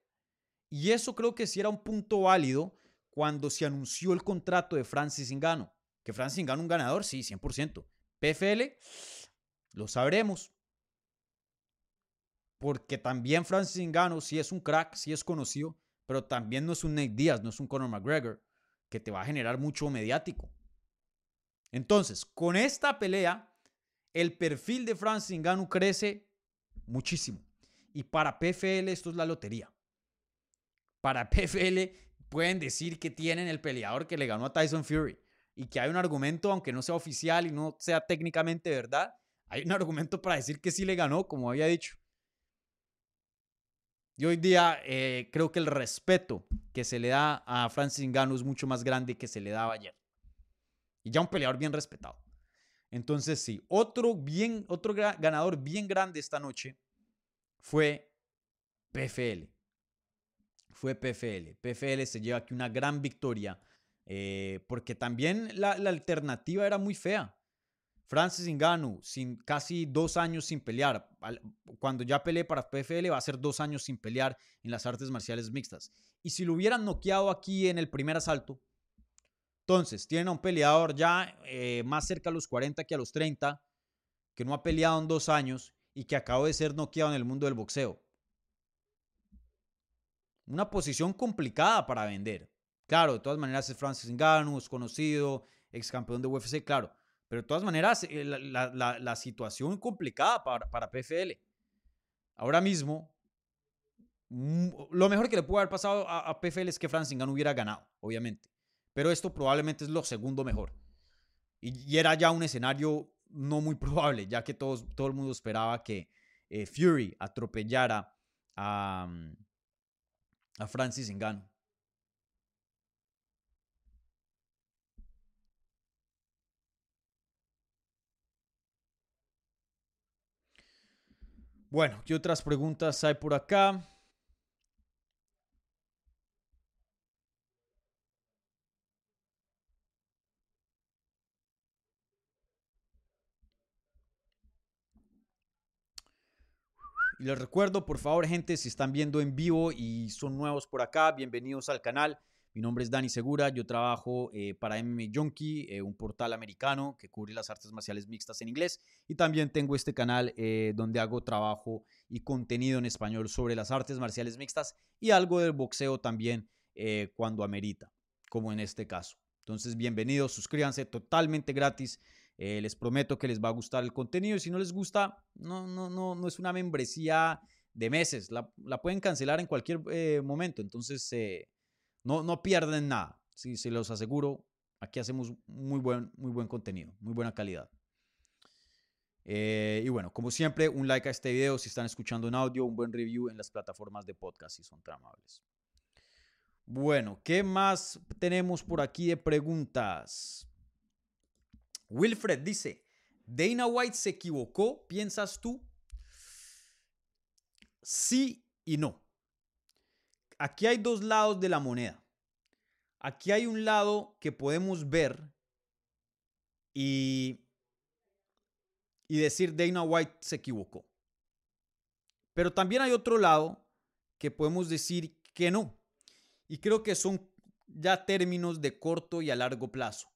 Y eso creo que sí era un punto válido cuando se anunció el contrato de Francis Ngannou. Que Francis Ngannou un ganador, sí, 100%. PFL, lo sabremos. Porque también Francis Ngannou sí es un crack, sí es conocido, pero también no es un Nate Diaz, no es un Conor McGregor, que te va a generar mucho mediático. Entonces, con esta pelea, el perfil de Francis Ngannou crece muchísimo. Y para PFL esto es la lotería. Para PFL pueden decir que tienen el peleador que le ganó a Tyson Fury y que hay un argumento, aunque no sea oficial y no sea técnicamente verdad, hay un argumento para decir que sí le ganó, como había dicho. Y hoy día eh, creo que el respeto que se le da a Francis Ngannou es mucho más grande que se le daba ayer. Y ya un peleador bien respetado. Entonces sí, otro, bien, otro ganador bien grande esta noche fue PFL. Fue PFL. PFL se lleva aquí una gran victoria eh, porque también la, alternativa era muy fea. Francis Ngannou, sin casi dos años sin pelear. Cuando ya peleé para PFL, va a ser dos años sin pelear en las artes marciales mixtas. Y si lo hubieran noqueado aquí en el primer asalto, entonces tienen a un peleador ya eh, más cerca a los 40 que a los 30, que no ha peleado en dos años y que acabó de ser noqueado en el mundo del boxeo. Una posición complicada para vender. Claro, de todas maneras es Francis Ngannou, es conocido, ex campeón de UFC, claro. Pero de todas maneras, eh, la, situación complicada para, para, PFL. Ahora mismo, mm, lo mejor que le pudo haber pasado a, PFL es que Francis Ngannou hubiera ganado, obviamente. Pero esto probablemente es lo segundo mejor. Y, era ya un escenario no muy probable, ya que todos, todo el mundo esperaba que eh, Fury atropellara a, mm, a Francis Ngannou. Bueno, ¿qué otras preguntas hay por acá? Y les recuerdo, por favor, gente, si están viendo en vivo y son nuevos por acá, bienvenidos al canal. Mi nombre es Dani Segura, yo trabajo eh, para MMA Junkie, eh, un portal americano que cubre las artes marciales mixtas en inglés. Y también tengo este canal eh, donde hago trabajo y contenido en español sobre las artes marciales mixtas y algo del boxeo también cuando amerita, como en este caso. Entonces, bienvenidos, suscríbanse totalmente gratis. Les prometo que les va a gustar el contenido y si no les gusta, no, no, no, no es una membresía de meses. La, pueden cancelar en cualquier momento. Entonces, no, no pierden nada. Si se los aseguro, aquí hacemos muy buen, muy buen contenido, muy buena calidad. Eh, y bueno, como siempre, un like a este video si están escuchando en audio, un buen review en las plataformas de podcast si son tan amables. Bueno, ¿qué más tenemos por aquí de preguntas? Wilfred dice, ¿Dana White se equivocó, piensas tú? Sí y no aquí hay dos lados de la moneda. Aquí hay un lado que podemos ver y, y decir Dana White se equivocó. Pero también hay otro lado que podemos decir que no. Y creo que son ya términos de corto y a largo plazo.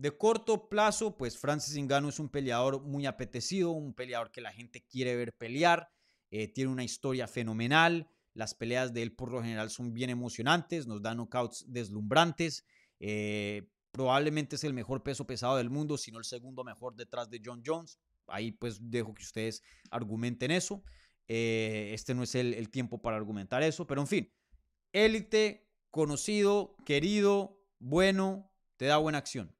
De corto plazo, pues Francis Ngannou es un peleador muy apetecido, un peleador que la gente quiere ver pelear, eh, tiene una historia fenomenal, las peleas de él por lo general son bien emocionantes, nos dan knockouts deslumbrantes. Eh, probablemente es el mejor peso pesado del mundo, si no el segundo mejor detrás de John Jones. Ahí pues dejo que ustedes argumenten eso. Eh, este no es el, el tiempo para argumentar eso, pero en fin, élite, conocido, querido, bueno, te da buena acción.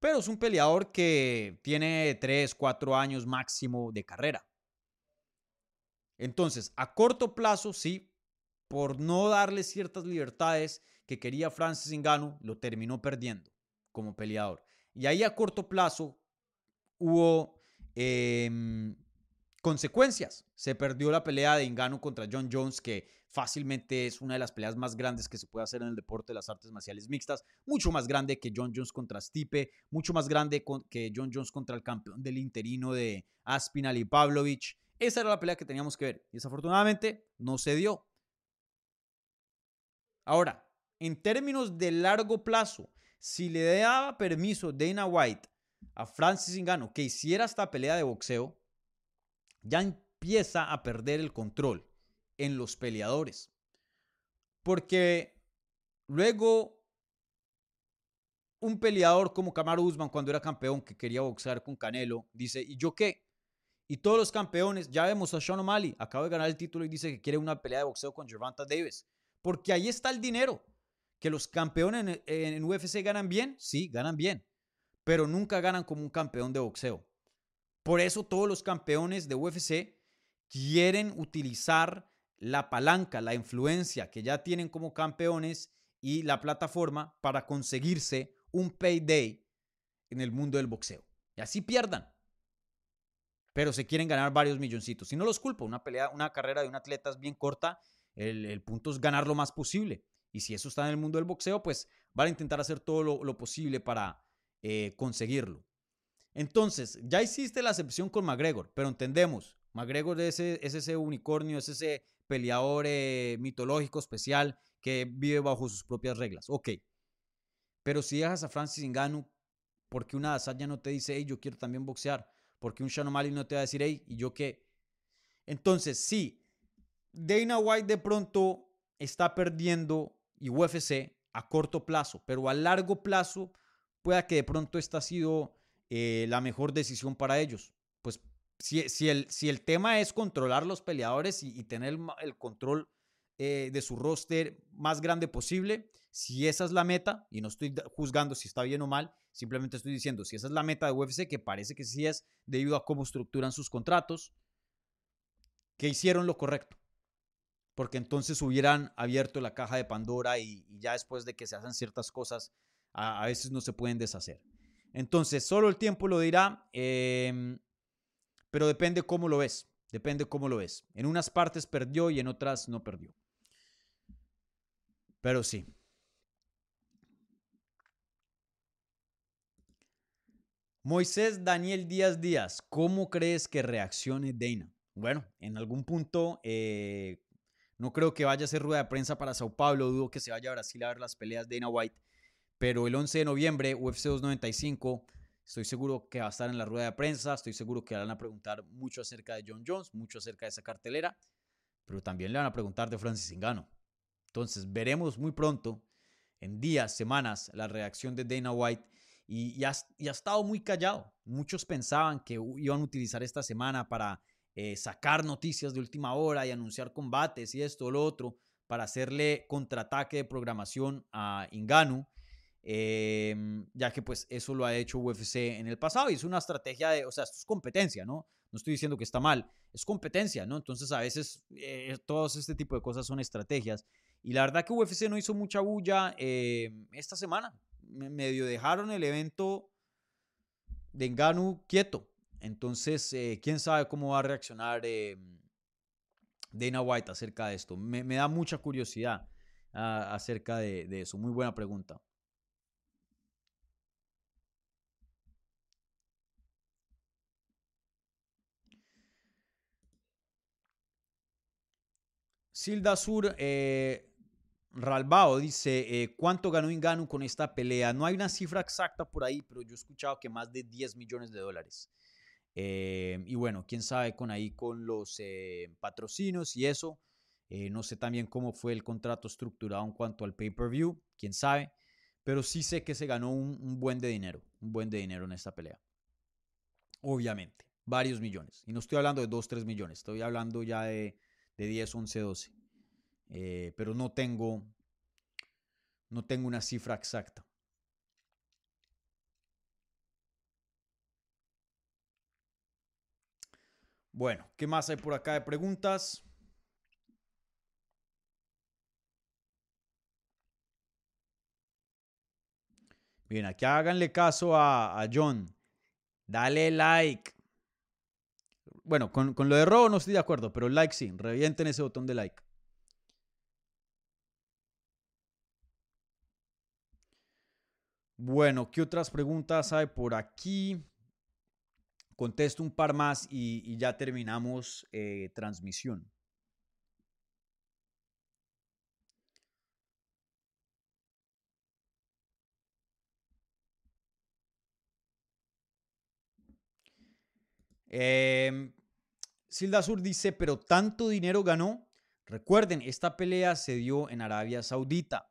Pero es un peleador que tiene 3, 4 años máximo de carrera. Entonces, a corto plazo, sí, por no darle ciertas libertades que quería Francis Ngannou, lo terminó perdiendo como peleador. Y ahí a corto plazo hubo em, consecuencias. Se perdió la pelea de Ingano contra John Jones, que fácilmente es una de las peleas más grandes que se puede hacer en el deporte de las artes marciales mixtas. Mucho más grande que John Jones contra Stipe, mucho más grande que John Jones contra el campeón del interino de Aspinal y Pavlovich. Esa era la pelea que teníamos que ver. Y desafortunadamente no se dio. Ahora, en términos de largo plazo, si le daba permiso Dana White a Francis Ngannou que hiciera esta pelea de boxeo, ya empieza a perder el control en los peleadores. Porque luego un peleador como Kamaru Usman cuando era campeón que quería boxear con Canelo, dice, ¿y yo qué? Y todos los campeones, ya vemos a Sean O'Malley, acaba de ganar el título y dice que quiere una pelea de boxeo con Gervonta Davis. Porque ahí está el dinero. Que los campeones en, en UFC ganan bien, sí, ganan bien. Pero nunca ganan como un campeón de boxeo. Por eso todos los campeones de UFC quieren utilizar la palanca, la influencia que ya tienen como campeones y la plataforma para conseguirse un payday en el mundo del boxeo. Y así pierdan. Pero se quieren ganar varios milloncitos. Y no los culpo, una pelea, una carrera de un atleta es bien corta. El, punto es ganar lo más posible. Y si eso está en el mundo del boxeo, pues van a intentar hacer todo lo, posible para eh, conseguirlo. Entonces, ya hiciste la acepción con McGregor, pero entendemos, McGregor es ese, unicornio, es ese peleador eh, mitológico especial que vive bajo sus propias reglas. Ok, pero si dejas a Francis Ngannou, porque una Asaya no te dice, hey, yo quiero también boxear? Porque un Shannon no te va a decir, hey, ¿y yo qué? Entonces, sí, Dana White de pronto está perdiendo y UFC a corto plazo, pero a largo plazo pueda que de pronto esta ha sido eh, la mejor decisión para ellos. Pues si, el, si el tema es controlar los peleadores y, tener el, control eh, de su roster más grande posible, si esa es la meta, y no estoy juzgando si está bien o mal, simplemente estoy diciendo, si esa es la meta de UFC, que parece que sí es debido a cómo estructuran sus contratos, que hicieron lo correcto. Porque entonces hubieran abierto la caja de Pandora y, ya después de que se hacen ciertas cosas, a veces no se pueden deshacer. Entonces, solo el tiempo lo dirá, em, pero depende cómo lo ves. Depende cómo lo ves. En unas partes perdió y en otras no perdió. Pero sí. Moisés Daniel Díaz Díaz, ¿cómo crees que reaccione Dana? Bueno, en algún punto eh, no creo que vaya a ser rueda de prensa para Sao Paulo, dudo que se vaya a Brasil a ver las peleas de Dana White. Pero el 11 de noviembre, UFC 295, estoy seguro que va a estar en la rueda de prensa, estoy seguro que van a preguntar mucho acerca de John Jones, mucho acerca de esa cartelera, pero también le van a preguntar de Francis Ngannou. Entonces, veremos muy pronto, en días, semanas, la reacción de Dana White y, ha, estado muy callado. Muchos pensaban que iban a utilizar esta semana para eh, sacar noticias de última hora y anunciar combates y esto o lo otro para hacerle contraataque de programación a Ngannou Em, ya que pues eso lo ha hecho UFC en el pasado y es una estrategia de, o sea, es competencia, ¿no? No estoy diciendo que está mal, es competencia, ¿no? Entonces a veces eh, todos este tipo de cosas son estrategias y la verdad que UFC no hizo mucha bulla em, esta semana, medio dejaron el evento de Enganu quieto, entonces eh, quién sabe cómo va a reaccionar em, Dana White acerca de esto, me, da mucha curiosidad ah, acerca de eso, muy buena pregunta. Silda Sur eh, Ralbao dice, eh, ¿cuánto ganó Inganu con esta pelea? No hay una cifra exacta por ahí, pero yo he escuchado que más de 10 millones de dólares. Eh, y bueno, quién sabe con ahí con los patrocinios y eso. no sé también cómo fue el contrato estructurado en cuanto al pay-per-view, quién sabe. Pero sí sé que se ganó un, un buen de dinero, un buen de dinero en esta pelea. Obviamente, varios millones. Y no estoy hablando de 2, 3 millones, estoy hablando ya de de 10, 11, 12. Pero no tengo, no tengo una cifra exacta. Bueno, ¿qué más hay por acá de preguntas? Bien, aquí háganle caso a, a John. Dale like. Bueno, con, con lo de robo no estoy de acuerdo, pero like sí. Revienten ese botón de like. Bueno, ¿qué otras preguntas hay por aquí? Contesto un par más y, ya terminamos eh, transmisión. Eh, Silda Sur dice, pero tanto dinero ganó. Recuerden, esta pelea se dio en Arabia Saudita.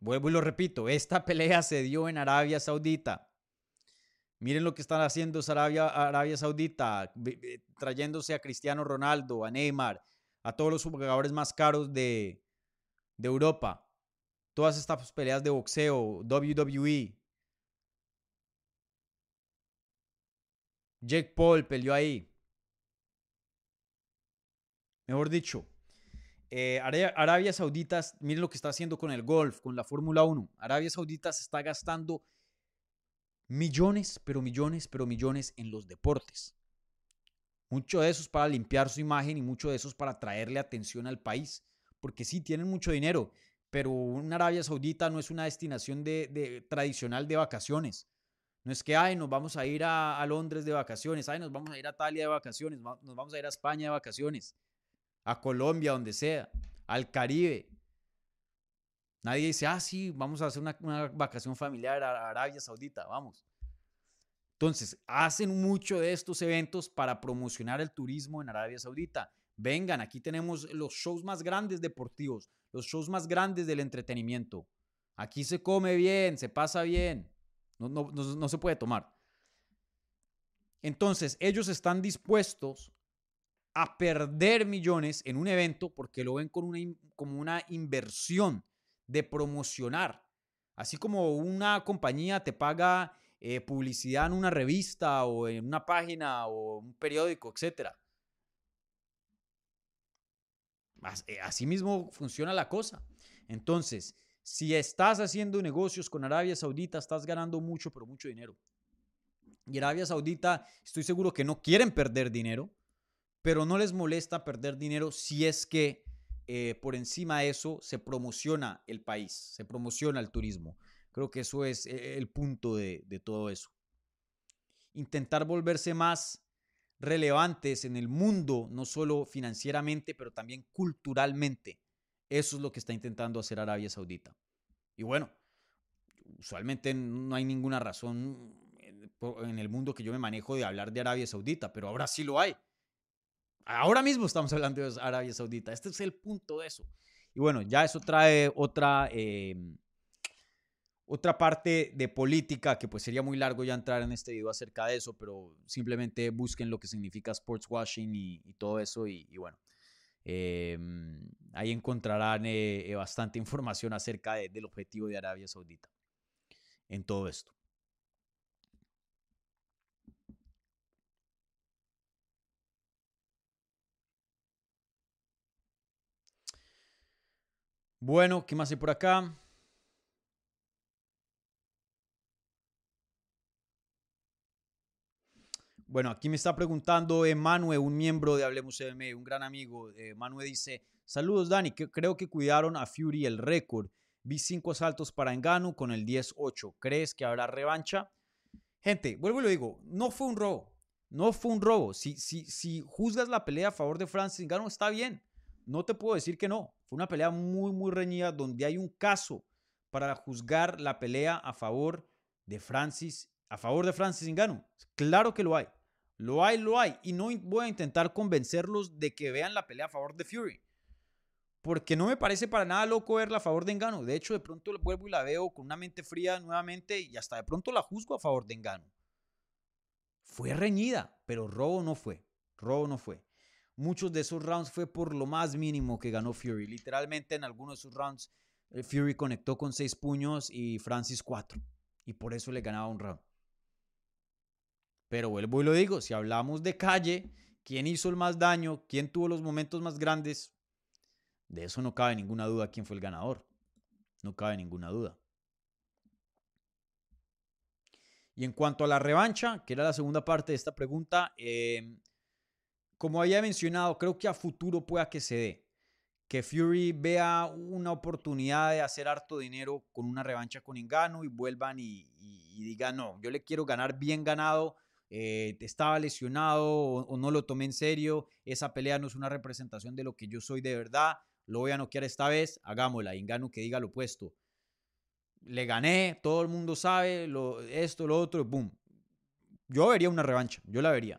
Vuelvo y lo repito, esta pelea se dio en Arabia Saudita. Miren lo que están haciendo Arabia, Arabia Saudita, trayéndose a Cristiano Ronaldo, a Neymar, a todos los jugadores más caros de, de Europa. Todas estas peleas de boxeo, WWE, Jake Paul peleó ahí. Mejor dicho, eh, Arabia, Saudita, miren lo que está haciendo con el golf, con la Fórmula 1. Arabia Saudita se está gastando millones, pero millones, pero millones en los deportes. Mucho de eso es para limpiar su imagen y mucho de eso es para traerle atención al país. Porque sí, tienen mucho dinero, pero una Arabia Saudita no es una destinación de, tradicional de vacaciones. No es que, ay, nos vamos a ir a, Londres de vacaciones, ay, nos vamos a ir a Italia de vacaciones, nos vamos a ir a España de vacaciones, a Colombia, donde sea, al Caribe. Nadie dice, ah, sí, vamos a hacer una, una vacación familiar a Arabia Saudita, vamos. Entonces, hacen mucho de estos eventos para promocionar el turismo en Arabia Saudita. Vengan, aquí tenemos los shows más grandes deportivos, los shows más grandes del entretenimiento. Aquí se come bien, se pasa bien. No, se puede tomar. Entonces, ellos están dispuestos a perder millones en un evento porque lo ven con una, como una inversión de promocionar. Así como una compañía te paga eh, publicidad en una revista o en una página o un periódico, etc. Eh, así mismo funciona la cosa. Entonces, si estás haciendo negocios con Arabia Saudita, estás ganando mucho, pero mucho dinero. Y Arabia Saudita, estoy seguro que no quieren perder dinero, pero no les molesta perder dinero si es que eh, por encima de eso se promociona el país, se promociona el turismo. Creo que eso es eh, el punto de, de todo eso. Intentar volverse más relevantes en el mundo, no solo financieramente, pero también culturalmente. Eso es lo que está intentando hacer Arabia Saudita. Y bueno, usualmente no hay ninguna razón en el mundo que yo me manejo de hablar de Arabia Saudita, pero ahora sí lo hay. Ahora mismo estamos hablando de Arabia Saudita. Este es el punto de eso. Y bueno, ya eso trae otra, em, otra parte de política que pues sería muy largo ya entrar en este video acerca de eso, pero simplemente busquen lo que significa sports washing y, todo eso y bueno. Em, ahí encontrarán eh, eh, bastante información acerca del objetivo de Arabia Saudita en todo esto. Bueno, ¿qué más hay por acá? Bueno, aquí me está preguntando Emanuel, un miembro de Hablemos M, un gran amigo. Emanuel dice, saludos Dani, creo que cuidaron a Fury el récord. Vi cinco asaltos para Engano con el 10-8. ¿Crees que habrá revancha? Gente, vuelvo y lo digo, no fue un robo. No fue un robo. Si, si, si juzgas la pelea a favor de Francis Engano, está bien. No te puedo decir que no. Fue una pelea muy, muy reñida donde hay un caso para juzgar la pelea a favor de Francis, a favor de Francis Ngannou. Claro que lo hay. Lo hay, lo hay. Y no voy a intentar convencerlos de que vean la pelea a favor de Fury. Porque no me parece para nada loco verla a favor de Engano. De hecho, de pronto vuelvo y la veo con una mente fría nuevamente y hasta de pronto la juzgo a favor de Engano. Fue reñida, pero robo no fue. Robo no fue. Muchos de esos rounds fue por lo más mínimo que ganó Fury. Literalmente en algunos de esos rounds eh, Fury conectó con seis puños y Francis cuatro. Y por eso le ganaba un round. Pero vuelvo y lo digo, si hablamos de calle, ¿quién hizo el más daño? ¿Quién tuvo los momentos más grandes? De eso no cabe ninguna duda quién fue el ganador. No cabe ninguna duda. Y en cuanto a la revancha, que era la segunda parte de esta pregunta, eh, como había mencionado, creo que a futuro pueda que se dé. Que Fury vea una oportunidad de hacer harto dinero con una revancha con Engano y vuelvan y, y, digan, no, yo le quiero ganar bien ganado, eh, estaba lesionado o, no lo tomé en serio, esa pelea no es una representación de lo que yo soy de verdad, lo voy a noquear esta vez, hagámosla, Engano que diga lo opuesto. Le gané, todo el mundo sabe, esto, lo otro, boom. Yo vería una revancha, yo la vería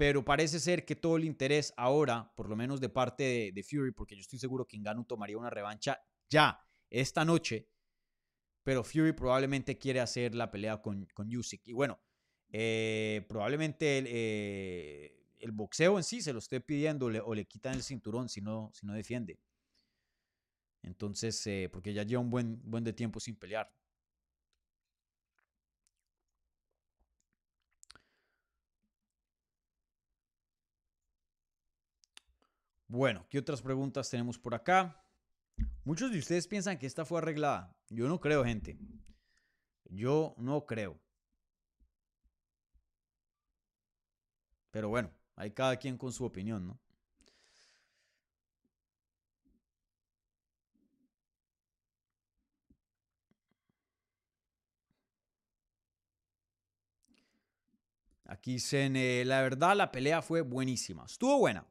pero parece ser que todo el interés ahora, por lo menos de parte de, Fury, porque yo estoy seguro que Ngannou tomaría una revancha ya, esta noche, pero Fury probablemente quiere hacer la pelea con, con. Y bueno, eh, probablemente el, eh, el, boxeo en sí se lo esté pidiendo o le quitan el cinturón si no, si no defiende. Entonces, eh, porque ya lleva un buen, buen de tiempo sin pelear. Bueno, ¿qué otras preguntas tenemos por acá? Muchos de ustedes piensan que esta fue arreglada. Yo no creo, gente. Yo no creo. Pero bueno, hay cada quien con su opinión, ¿no? Aquí dicen, eh, la verdad la pelea fue buenísima. Estuvo buena.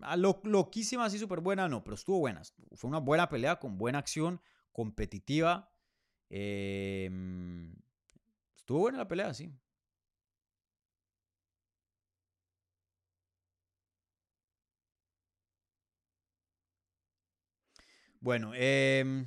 Ah, lo, loquísima, así súper buena, no, pero estuvo buena. Fue una buena pelea con buena acción, competitiva. Em, estuvo buena la pelea, sí. Bueno, eh,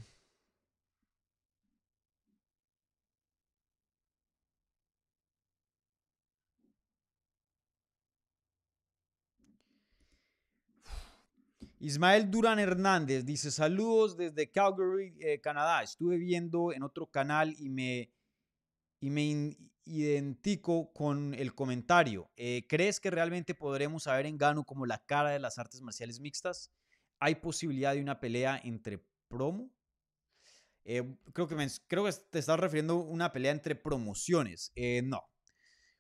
Ismael Durán Hernández dice, saludos desde Calgary, eh, Canadá. Estuve viendo en otro canal y me, y me identifico con el comentario. Eh, ¿Crees que realmente podremos saber en Gano como la cara de las artes marciales mixtas? ¿Hay posibilidad de una pelea entre promo? Eh, creo, que creo que te estás refiriendo a una pelea entre promociones. no.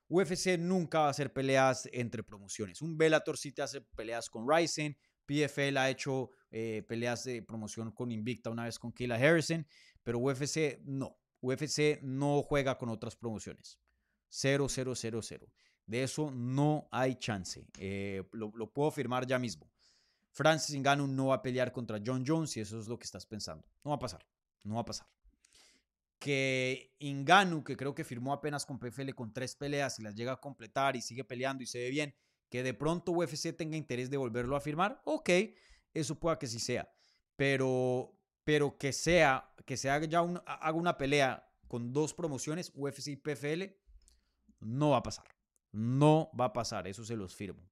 UFC nunca va a hacer peleas entre promociones. Un Bellator sí te hace peleas con Ryzen, PFL ha hecho eh, peleas de promoción con Invicta una vez con Kayla Harrison, pero UFC no. UFC no juega con otras promociones. 0, 0, 0, 0. De eso no hay chance. Eh, lo, puedo firmar ya mismo. Francis Ngannou no va a pelear contra John Jones si eso es lo que estás pensando. No va a pasar. No va a pasar. Que Ngannou, que creo que firmó apenas con PFL con tres peleas y las llega a completar y sigue peleando y se ve bien, que de pronto UFC tenga interés de volverlo a firmar, ok, eso pueda que sí sea. Pero, pero que sea, que se haga ya haga una pelea con dos promociones, UFC y PFL, no va a pasar. No va a pasar, eso se los firmo.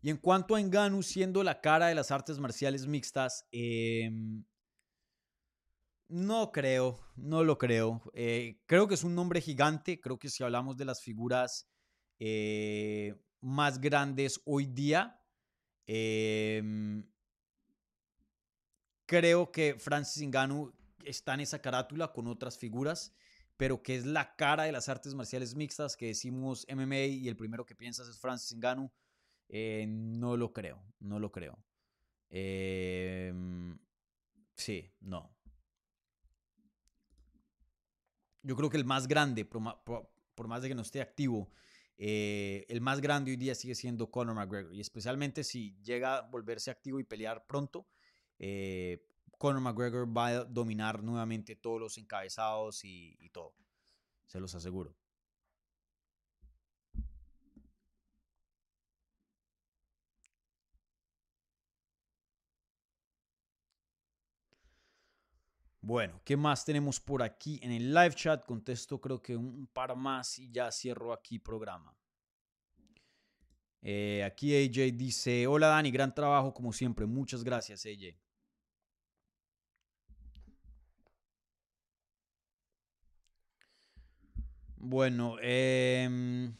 Y en cuanto a Enganu siendo la cara de las artes marciales mixtas, em, no creo, no lo creo. Eh, creo que es un nombre gigante, creo que si hablamos de las figuras eh, más grandes hoy día. Em, creo que Francis Ngannou está en esa carátula con otras figuras, pero que es la cara de las artes marciales mixtas que decimos MMA y el primero que piensas es Francis Ngannou. Eh, no lo creo, no lo creo. Em, sí, no. Yo creo que el más grande, por más de que no esté activo, eh, el más grande hoy día sigue siendo Conor McGregor y especialmente si llega a volverse activo y pelear pronto, eh, Conor McGregor va a dominar nuevamente todos los encabezados y, y todo, se los aseguro. Bueno, ¿qué más tenemos por aquí en el live chat? Contesto creo que un par más y ya cierro aquí programa. Eh, aquí AJ dice, hola Dani, gran trabajo como siempre. Muchas gracias AJ. Bueno, eh...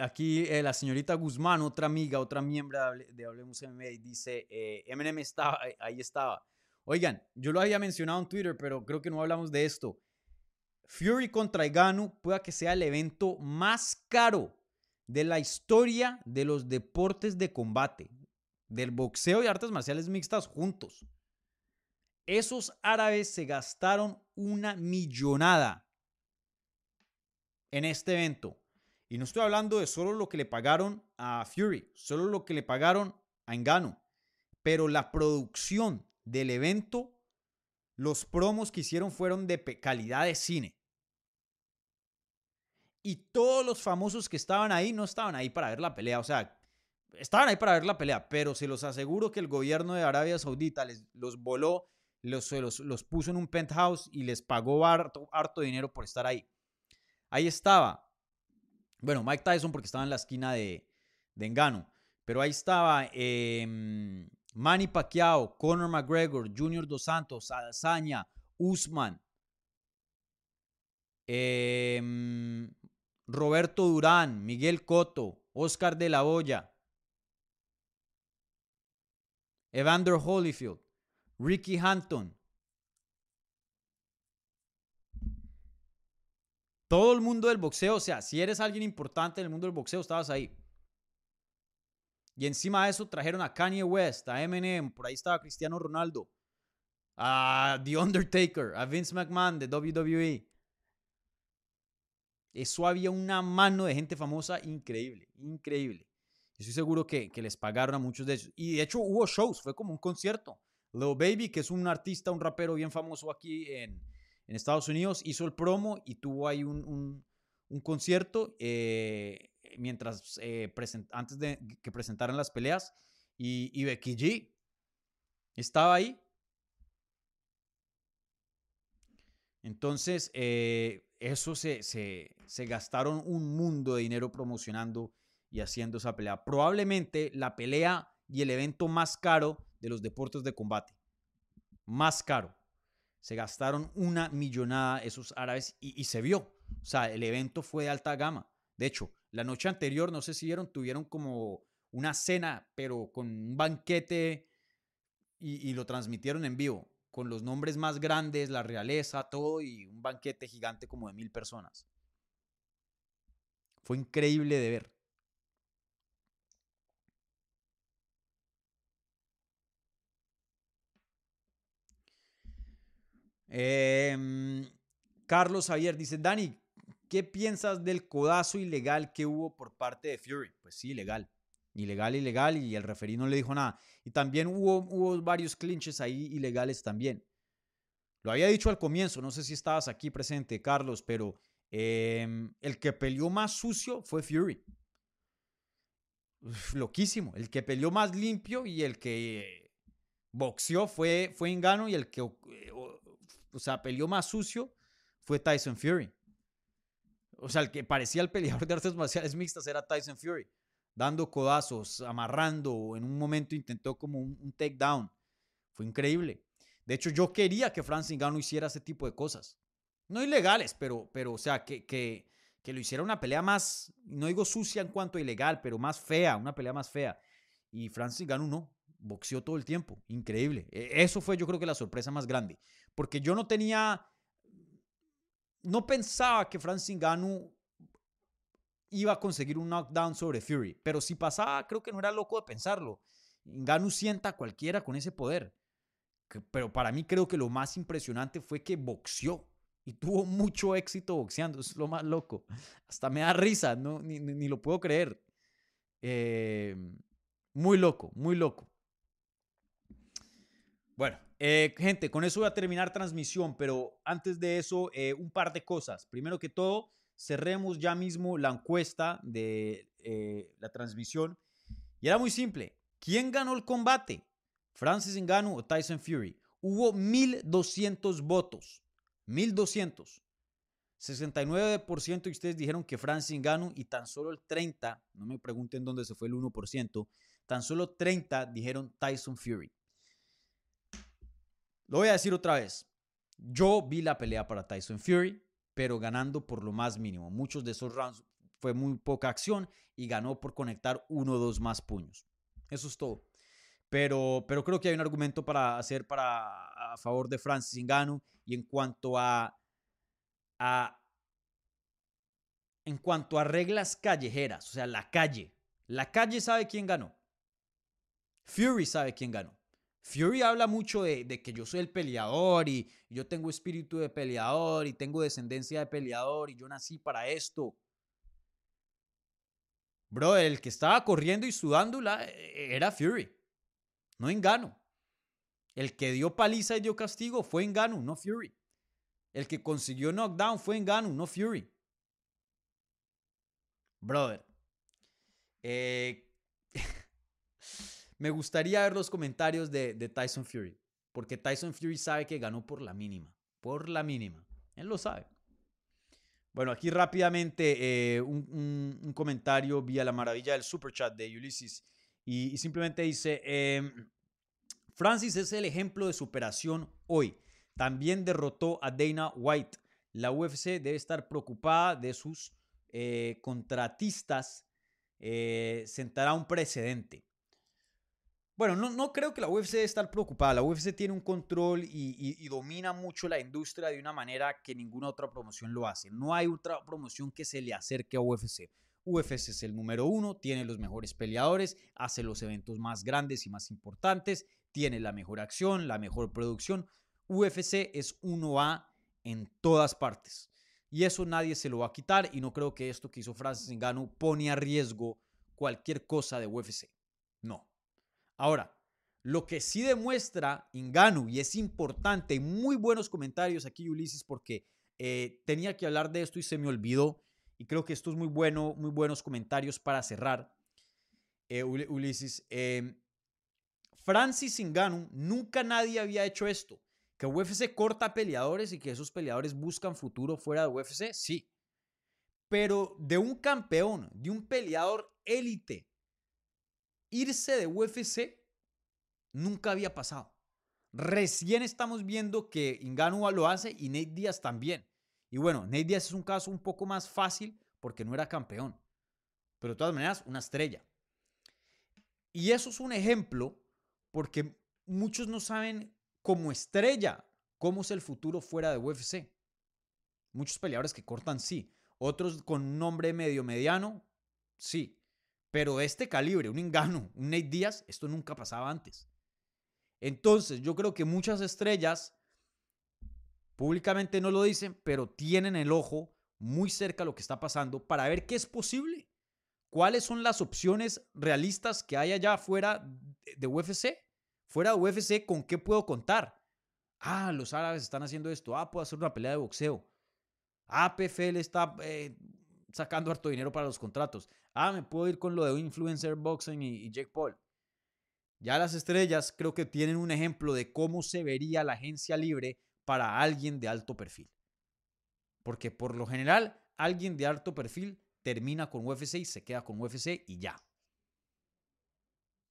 Aquí eh, la señorita Guzmán, otra amiga, otra miembro de, Hable- de Hablemos MMA, dice, eh, Eminem estaba, eh, ahí estaba. Oigan, yo lo había mencionado en Twitter, pero creo que no hablamos de esto. Fury contra Ngannou pueda que sea el evento más caro de la historia de los deportes de combate, del boxeo y artes marciales mixtas juntos. Esos árabes se gastaron una millonada en este evento. Y no estoy hablando de solo lo que le pagaron a Fury, solo lo que le pagaron a Ngannou, pero la producción del evento, los promos que hicieron fueron de calidad de cine. Y todos los famosos que estaban ahí no estaban ahí para ver la pelea, o sea, estaban ahí para ver la pelea, pero se los aseguro que el gobierno de Arabia Saudita les, los voló, los, los puso en un penthouse y les pagó harto, harto dinero por estar ahí. Ahí estaba, bueno, Mike Tyson porque estaba en la esquina de, de Ngannou, pero ahí estaba em, Manny Pacquiao, Conor McGregor, Junior Dos Santos, Adesanya, Usman, em, Roberto Durán, Miguel Cotto, Oscar de la Hoya, Evander Holyfield, Ricky Hampton. Todo el mundo del boxeo, o sea, si eres alguien importante en el mundo del boxeo, estabas ahí. Y encima de eso trajeron a Kanye West, a Eminem, por ahí estaba Cristiano Ronaldo, a The Undertaker, a Vince McMahon de WWE. Eso había una mano de gente famosa increíble, increíble. Estoy seguro que, que les pagaron a muchos de ellos. Y de hecho hubo shows, fue como un concierto. Lil Baby, que es un artista, un rapero bien famoso aquí en, en Estados Unidos, hizo el promo y tuvo ahí un, un- concierto eh, mientras eh, antes de que presentaran las peleas. Y, y Becky G estaba ahí. Entonces, eh, eso se, se, se gastaron un mundo de dinero promocionando y haciendo esa pelea. Probablemente la pelea y el evento más caro de los deportes de combate. Más caro. Se gastaron una millonada esos árabes y, se vio. O sea, el evento fue de alta gama. De hecho, la noche anterior, no sé si vieron, tuvieron como una cena, pero con un banquete y, y lo transmitieron en vivo, con los nombres más grandes, la realeza, todo, y un banquete gigante como de mil personas. Fue increíble de ver. Em, Carlos Javier dice, Dani, ¿qué piensas del codazo ilegal que hubo por parte de Fury? Pues sí, ilegal. Ilegal, ilegal, y el referí no le dijo nada. Y también hubo, varios clinches ahí ilegales también. Lo había dicho al comienzo, no sé si estabas aquí presente, Carlos, pero em, el que peleó más sucio fue Fury. Loquísimo. El que peleó más limpio y el que boxeó fue, fue Ngannou y el que, o sea, peleó más sucio fue Tyson Fury. O sea, el que parecía el peleador de artes marciales mixtas era Tyson Fury, dando codazos, amarrando, en un momento intentó como un, un takedown. Fue increíble. De hecho, yo quería que Francis Ngannou hiciera ese tipo de cosas. No ilegales, pero, pero o sea, que, que, que lo hiciera una pelea más, no digo sucia en cuanto a ilegal, pero más fea, una pelea más fea. Y Francis Ngannou no, boxeó todo el tiempo, increíble. E- Eso fue yo creo que la sorpresa más grande, porque yo no tenía, no pensaba que Francis Ngannou iba a conseguir un knockdown sobre Fury, pero si pasaba, creo que no era loco de pensarlo. Ngannou sienta a cualquiera con ese poder. Pero para mí creo que lo más impresionante fue que boxeó y tuvo mucho éxito boxeando. Es lo más loco. Hasta me da risa, no, ni lo puedo creer. Eh, muy loco, muy loco. Bueno, eh, gente, con eso voy a terminar transmisión, pero antes de eso, eh, un par de cosas. Primero que todo, cerremos ya mismo la encuesta de eh, la transmisión. Y era muy simple. ¿Quién ganó el combate? ¿Francis Ngannou o Tyson Fury? Hubo 1.200 votos. 1.200. 69% de ustedes dijeron que Francis Ngannou y tan solo el 30, no me pregunten dónde se fue el 1%, tan solo 30 dijeron Tyson Fury. Lo voy a decir otra vez. Yo vi la pelea para Tyson Fury, pero ganando por lo más mínimo. Muchos de esos rounds fue muy poca acción y ganó por conectar uno o dos más puños. Eso es todo. Pero, pero creo que hay un argumento para hacer para, a favor de Francis Ngannou y en cuanto a, a en cuanto a reglas callejeras, o sea, la calle. La calle sabe quién ganó. Fury sabe quién ganó. Fury habla mucho de, que yo soy el peleador y yo tengo espíritu de peleador y tengo descendencia de peleador y yo nací para esto. Bro, el que estaba corriendo y sudándola eh, era Fury, no Engano. El que dio paliza y dio castigo fue Engano, no Fury. El que consiguió knockdown fue Engano, no Fury. Brother, eh, me gustaría ver los comentarios de, Tyson Fury, porque Tyson Fury sabe que ganó por la mínima, por la mínima. Él lo sabe. Bueno, aquí rápidamente eh, un, comentario vía la maravilla del super chat de Ulysses y, simplemente dice, em, Francis es el ejemplo de superación hoy. También derrotó a Dana White. La UFC debe estar preocupada de sus eh, contratistas. Eh, sentará un precedente. Bueno, no, no, creo que la UFC debe estar preocupada. La UFC tiene un control y, domina mucho la industria de una manera que ninguna otra promoción lo hace. No hay otra promoción que se le acerque a UFC. UFC es el número uno, tiene los mejores peleadores, hace los eventos más grandes y más importantes, tiene la mejor acción, la mejor producción. UFC es 1A en todas partes. Y eso nadie se lo va a quitar y no creo que esto que hizo Francis Ngannou pone a riesgo cualquier cosa de UFC. No. Ahora, lo que sí demuestra Inganu, y es importante, muy buenos comentarios aquí, Ulises, porque eh, tenía que hablar de esto y se me olvidó. Y creo que esto es muy bueno, muy buenos comentarios para cerrar. Eh, Ulises, em, Francis Inganu, nunca nadie había hecho esto. Que UFC corta peleadores y que esos peleadores buscan futuro fuera de UFC, sí. Pero de un campeón, de un peleador élite, irse de UFC nunca había pasado. Recién estamos viendo que Ngannou lo hace y Nate Diaz también. Y bueno, Nate Diaz es un caso un poco más fácil porque no era campeón. Pero de todas maneras, una estrella. Y eso es un ejemplo porque muchos no saben como estrella cómo es el futuro fuera de UFC. Muchos peleadores que cortan, sí. Otros con un nombre medio mediano, sí. Pero este calibre, un Engano, un Nate Díaz, esto nunca pasaba antes. Entonces, yo creo que muchas estrellas públicamente no lo dicen, pero tienen el ojo muy cerca a lo que está pasando para ver qué es posible. ¿Cuáles son las opciones realistas que hay allá fuera de UFC? Fuera de UFC, ¿con qué puedo contar? Ah, los árabes están haciendo esto. Ah, puedo hacer una pelea de boxeo. Ah, PFL está eh, sacando harto dinero para los contratos. Ah, me puedo ir con lo de influencer boxing y, Jake Paul. Ya las estrellas creo que tienen un ejemplo de cómo se vería la agencia libre para alguien de alto perfil. Porque por lo general, alguien de alto perfil termina con UFC y se queda con UFC y ya.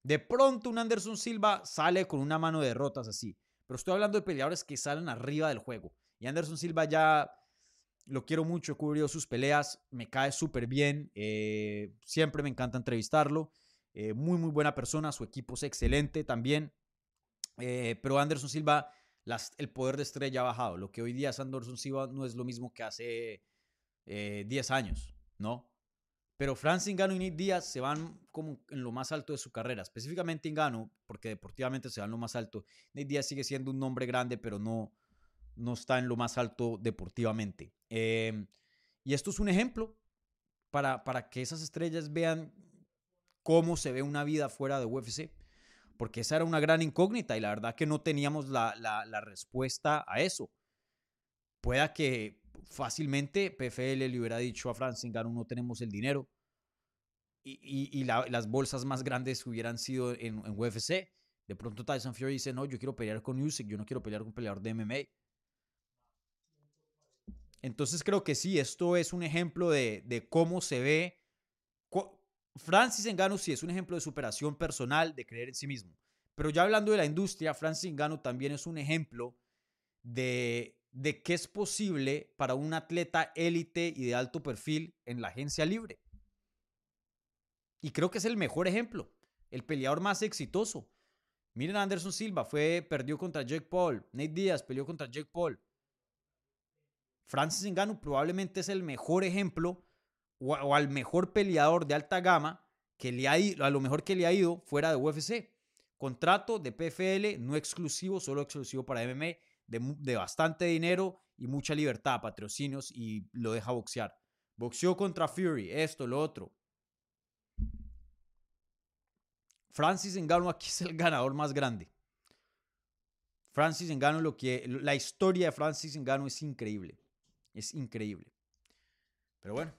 De pronto un Anderson Silva sale con una mano de derrotas así. Pero estoy hablando de peleadores que salen arriba del juego. Y Anderson Silva ya lo quiero mucho, he cubrido sus peleas, me cae súper bien, eh, siempre me encanta entrevistarlo, eh, muy muy buena persona, su equipo es excelente también, eh, pero Anderson Silva, el poder de estrella ha bajado, lo que hoy día es Anderson Silva no es lo mismo que hace 10 años, ¿no? Pero Francis Ngannou y Nick Díaz se van como en lo más alto de su carrera, específicamente Ngannou, porque deportivamente se van lo más alto. Nick Díaz sigue siendo un nombre grande, pero no, no está en lo más alto deportivamente. Em, y esto es un ejemplo para, para que esas estrellas vean cómo se ve una vida fuera de UFC, porque esa era una gran incógnita y la verdad que no teníamos la, la, respuesta a eso. Pueda que fácilmente PFL le hubiera dicho a Francis Ngannou no tenemos el dinero y, y, y las bolsas más grandes hubieran sido en, en, UFC. De pronto Tyson Fury dice, no, yo quiero pelear con Usyk, yo no quiero pelear con un peleador de MMA. Entonces creo que sí, esto es un ejemplo de, cómo se ve. Francis Ngannou sí es un ejemplo de superación personal, de creer en sí mismo. Pero ya hablando de la industria, Francis Ngannou también es un ejemplo de de qué es posible para un atleta élite y de alto perfil en la agencia libre. Y creo que es el mejor ejemplo, el peleador más exitoso. Miren a Anderson Silva, fue, perdió contra Jake Paul. Nate Díaz peleó contra Jake Paul. Francis Ngannou probablemente es el mejor ejemplo o, al mejor peleador de alta gama que le ha ido, a lo mejor que le ha ido fuera de UFC. Contrato de PFL, no exclusivo, solo exclusivo para MMA, de, bastante dinero y mucha libertad, patrocinios y lo deja boxear. Boxeó contra Fury, esto, lo otro. Francis Ngannou aquí es el ganador más grande. Francis Ngannou, lo que, la historia de Francis Ngannou es increíble. Es increíble. Pero bueno.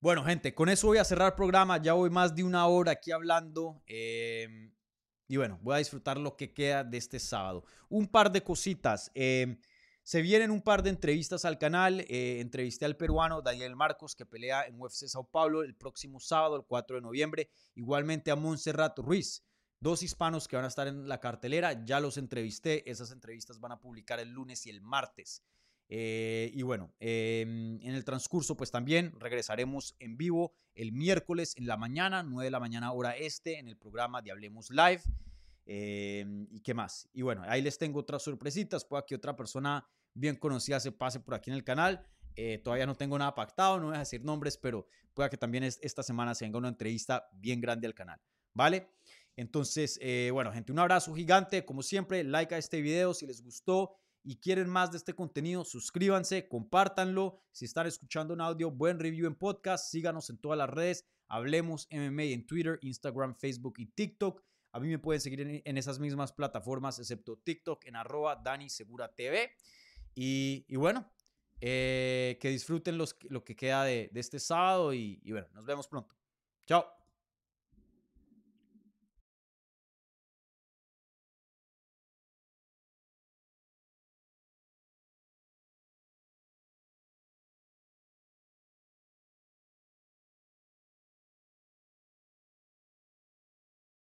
Bueno, gente, con eso voy a cerrar el programa. Ya voy más de una hora aquí hablando. Em, y bueno, voy a disfrutar lo que queda de este sábado. Un par de cositas. Em, se vienen un par de entrevistas al canal. Eh, entrevisté al peruano Daniel Marcos, que pelea en UFC Sao Paulo el próximo sábado, el 4 de noviembre. Igualmente a Montserrat Ruiz. Dos hispanos que van a estar en la cartelera. Ya los entrevisté. Esas entrevistas van a publicar el lunes y el martes. Eh, y bueno, em, en el transcurso, pues también regresaremos en vivo el miércoles en la mañana, 9 de la mañana hora este, en el programa de Hablemos Live. Em, ¿Y qué más? Y bueno, ahí les tengo otras sorpresitas. Pueda que otra persona bien conocida se pase por aquí en el canal. Eh, todavía no tengo nada pactado, no voy a decir nombres, pero pueda que también esta semana se venga una entrevista bien grande al canal. ¿Vale? Entonces, eh, bueno, gente, un abrazo gigante. Como siempre, like a este video si les gustó y quieren más de este contenido, suscríbanse, compártanlo. Si están escuchando un audio, buen review en podcast, síganos en todas las redes. Hablemos MMA en Twitter, Instagram, Facebook y TikTok. A mí me pueden seguir en, esas mismas plataformas, excepto TikTok, en arroba Dani Segura TV. Y, bueno, eh, que disfruten los, lo que queda de, este sábado y, y bueno, nos vemos pronto. Chao.